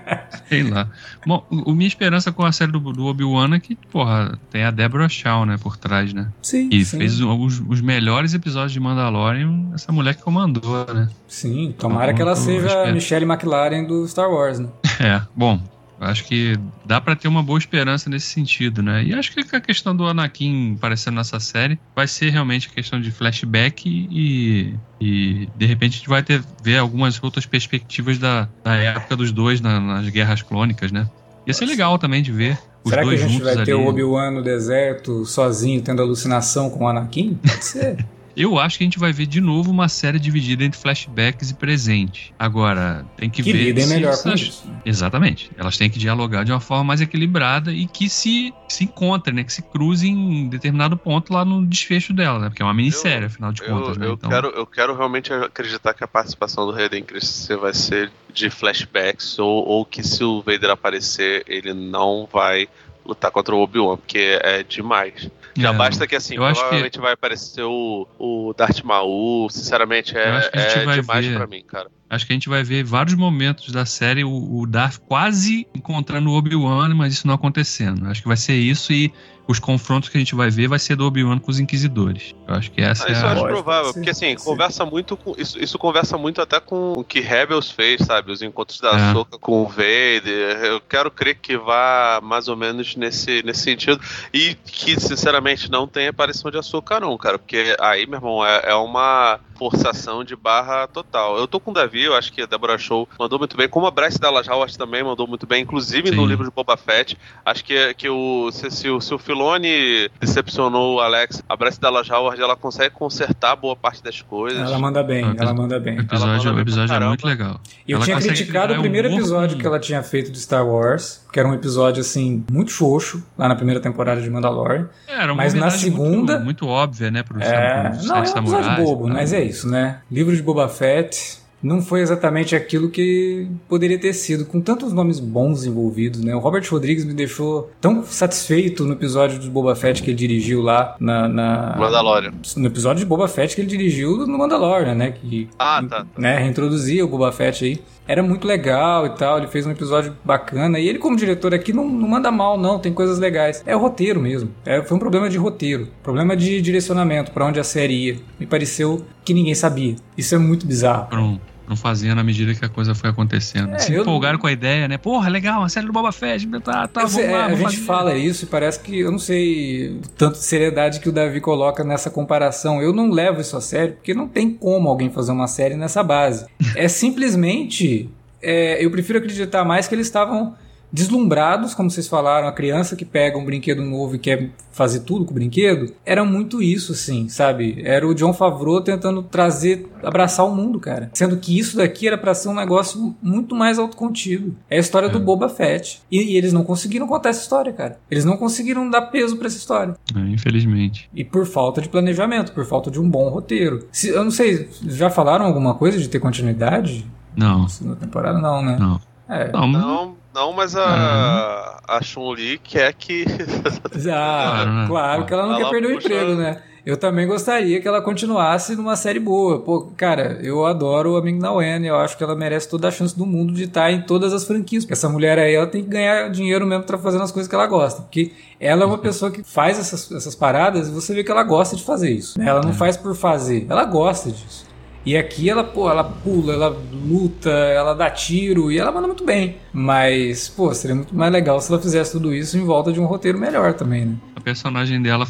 sei lá. Bom, o, minha esperança com a série do, do Obi-Wan é que, porra, tem a Deborah Shaw, né, por trás, né? Sim. E sim. fez os, os, melhores episódios de Mandalorian, essa mulher que comandou, né? Sim, tomara então, que ela seja a Michelle McLaren do Star Wars, né? É, bom, Acho que dá para ter uma boa esperança nesse sentido, né? E acho que a questão do Anakin aparecendo nessa série vai ser realmente a questão de flashback e, e de repente a gente vai ter ver algumas outras perspectivas da, da época dos dois na, nas guerras clônicas, né? Ia ser legal também de ver. Os Será que a gente vai ali. ter o Obi-Wan no deserto, sozinho, tendo alucinação com o Anakin? Pode ser. Eu acho que a gente vai ver de novo uma série dividida entre flashbacks e presente. Agora, tem que, que ver. Que lidem melhor com isso. Né? Exatamente. Elas têm que dialogar de uma forma mais equilibrada e que se, se encontrem, né? Que se cruzem em determinado ponto lá no desfecho dela, né? Porque é uma minissérie, eu, afinal de eu, contas, né? Eu, então... quero, eu quero realmente acreditar que a participação do Hayden Christensen vai ser de flashbacks ou, ou que se o Vader aparecer, ele não vai lutar contra o Obi-Wan, porque é demais. Já é, basta que assim, provavelmente que... vai aparecer o, o Darth Maul, sinceramente é, é demais ver. pra mim, cara. Acho que a gente vai ver vários momentos da série o, o Darth quase encontrando o Obi-Wan, mas isso não acontecendo. Acho que vai ser isso e os confrontos que a gente vai ver vai ser do Obi-Wan com os Inquisidores. Eu acho que essa ah, é isso a... eu acho provável, porque assim, sim. conversa muito com. Isso, isso conversa muito até com o que Rebels fez, sabe? Os encontros da é. Soca com o Vader. Eu quero crer que vá mais ou menos nesse, nesse sentido. E que, sinceramente, não tem aparição de açúcar, não, cara. Porque aí, meu irmão, é, é uma forçação de barra total. Eu tô com o Davi, eu acho que a Deborah Show mandou muito bem, como a Bryce Dallas Howard também mandou muito bem, inclusive Sim. no livro de Boba Fett. Acho que, que o, se, se, se o Filone decepcionou o Alex, a Bryce Dallas Howard ela consegue consertar boa parte das coisas. Ela manda bem, ela manda bem. O episódio, o episódio é muito legal. E eu ela tinha criticado o primeiro episódio que ela tinha feito de Star Wars, que era um episódio assim, muito xoxo, lá na primeira temporada de Mandalorian. É, era uma mas na segunda. Muito, muito óbvia, né, pro, é... pro Não, é um episódio bobo, mas é isso, né? Livro de Boba Fett não foi exatamente aquilo que poderia ter sido, com tantos nomes bons envolvidos, né? O Robert Rodrigues me deixou tão satisfeito no episódio do Boba Fett que ele dirigiu lá na, na Mandalorian. No episódio de Boba Fett que ele dirigiu no Mandalorian, né? Que, ah, tá. Né, reintroduzia o Boba Fett aí era muito legal e tal, ele fez um episódio bacana. E ele, como diretor aqui, não, não manda mal, não, tem coisas legais. É o roteiro mesmo. É, foi um problema de roteiro, problema de direcionamento para onde a série ia. Me pareceu que ninguém sabia. Isso é muito bizarro. Pronto não fazia na medida que a coisa foi acontecendo. É, Se empolgaram com a ideia, né? Porra, legal, a série do Boba Fett, tá, tá, vamos é, lá, A gente fazer. fala isso e parece que, eu não sei, tanto de seriedade que o Davi coloca nessa comparação. Eu não levo isso a sério, porque não tem como alguém fazer uma série nessa base. é simplesmente é, eu prefiro acreditar mais que eles estavam deslumbrados, como vocês falaram, a criança que pega um brinquedo novo e quer fazer tudo com o brinquedo, era muito isso, assim, sabe? Era o John Favreau tentando trazer, abraçar o mundo, cara. Sendo que isso daqui era para ser um negócio muito mais autocontido. É a história é. do Boba Fett. E, e, eles não conseguiram contar essa história, cara. Eles não conseguiram dar peso para essa história. É, infelizmente. E por falta de planejamento, por falta de um bom roteiro. Se, eu não sei, já falaram alguma coisa de ter continuidade? Não. Na temporada, não, né? Não. É. Não, não, não, mas a, a Chun-Li quer que. ah, claro, né? que ela não ela quer perder o emprego, né? eu também gostaria que ela continuasse numa série boa. Pô, cara, eu adoro a Ming Na Wen, eu acho que ela merece toda a chance do mundo de estar em todas as franquias. Porque essa mulher aí, ela tem que ganhar dinheiro mesmo pra fazer as coisas que ela gosta. Porque ela é uma pessoa que faz essas, essas paradas e você vê que ela gosta de fazer isso. Ela não faz por fazer, ela gosta disso. E aqui ela, pô, ela pula, ela luta, ela dá tiro e ela manda muito bem. Mas, pô, seria muito mais legal se ela fizesse tudo isso em volta de um roteiro melhor também, né? A personagem dela,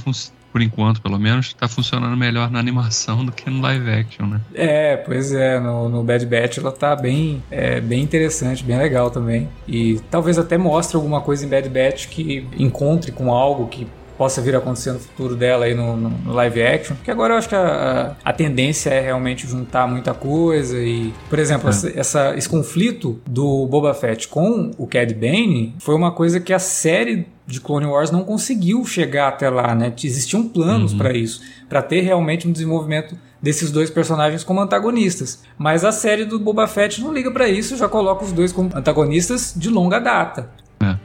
por enquanto, pelo menos, tá funcionando melhor na animação do que no live action, né? É, pois é, no, no Bad Batch ela tá bem, é, bem interessante, bem legal também. E talvez até mostre alguma coisa em Bad Batch que encontre com algo que possa vir a acontecer no futuro dela aí no, no, live action. Porque agora eu acho que a, a, a, tendência é realmente juntar muita coisa e, por exemplo, é. essa, essa, esse conflito do Boba Fett com o Cad Bane foi uma coisa que a série de Clone Wars não conseguiu chegar até lá, né? Existiam planos uhum. para isso, para ter realmente um desenvolvimento desses dois personagens como antagonistas. Mas a série do Boba Fett não liga para isso, já coloca os dois como antagonistas de longa data.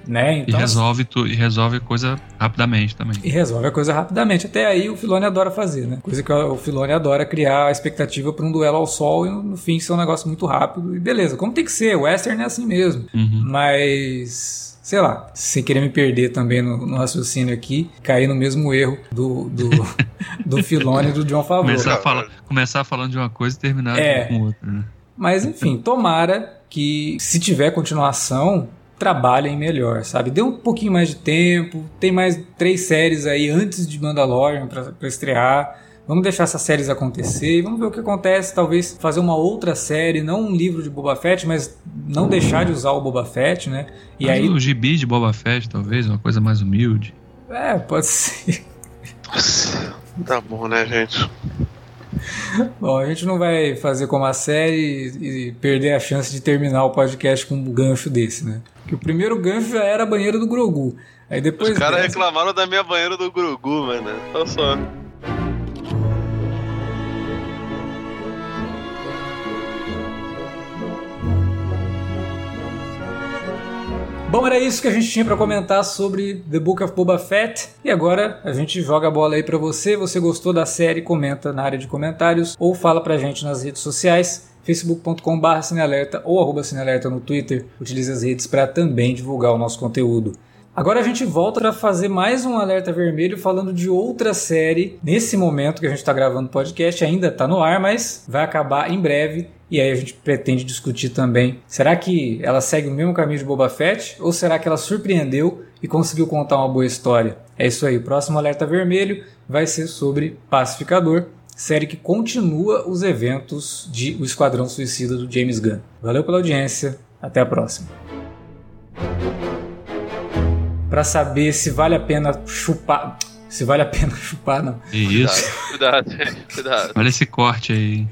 É. Né? Então, e resolve tu, e resolve a coisa rapidamente também. E resolve a coisa rapidamente. Até aí o Filone adora fazer, né? Coisa que o Filone adora criar a expectativa para um duelo ao sol e no fim ser um negócio muito rápido. E beleza, como tem que ser, o Western é assim mesmo. Uhum. Mas sei lá, sem querer me perder também no, no raciocínio aqui, cair no mesmo erro do, do, do Filone e do John Favreau. Começar, fala, começar falando de uma coisa e terminar é, com outra, né? Mas enfim, tomara que se tiver continuação, trabalhem melhor, sabe? Dê um pouquinho mais de tempo, tem mais três séries aí antes de Mandalorian para estrear. Vamos deixar essas séries acontecer e vamos ver o que acontece. Talvez fazer uma outra série, não um livro de Boba Fett, mas não deixar de usar o Boba Fett, né? E mas aí o gibi de Boba Fett, talvez, uma coisa mais humilde. É, pode ser. Tá bom, né, gente? Bom, a gente não vai fazer como a série e perder a chance de terminar o podcast com um gancho desse, né? Que o primeiro gancho já era a banheira do Grogu. Aí depois. Os caras dessa... reclamaram da minha banheira do Grogu, mano. Olha só. Bom, era isso que a gente tinha para comentar sobre The Book of Boba Fett. E agora a gente joga a bola aí para você. Você gostou da série? Comenta na área de comentários ou fala pra gente nas redes sociais facebook.com.br ou arroba cinealerta no Twitter. Utilize as redes para também divulgar o nosso conteúdo. Agora a gente volta para fazer mais um alerta vermelho falando de outra série. Nesse momento que a gente está gravando o podcast, ainda está no ar, mas vai acabar em breve. E aí a gente pretende discutir também: será que ela segue o mesmo caminho de Boba Fett? Ou será que ela surpreendeu e conseguiu contar uma boa história? É isso aí, o próximo alerta vermelho vai ser sobre Pacificador, série que continua os eventos de O Esquadrão Suicida do James Gunn. Valeu pela audiência, até a próxima. Para saber se vale a pena chupar. Se vale a pena chupar, não. Isso. Cuidado, cuidado. Olha esse corte aí.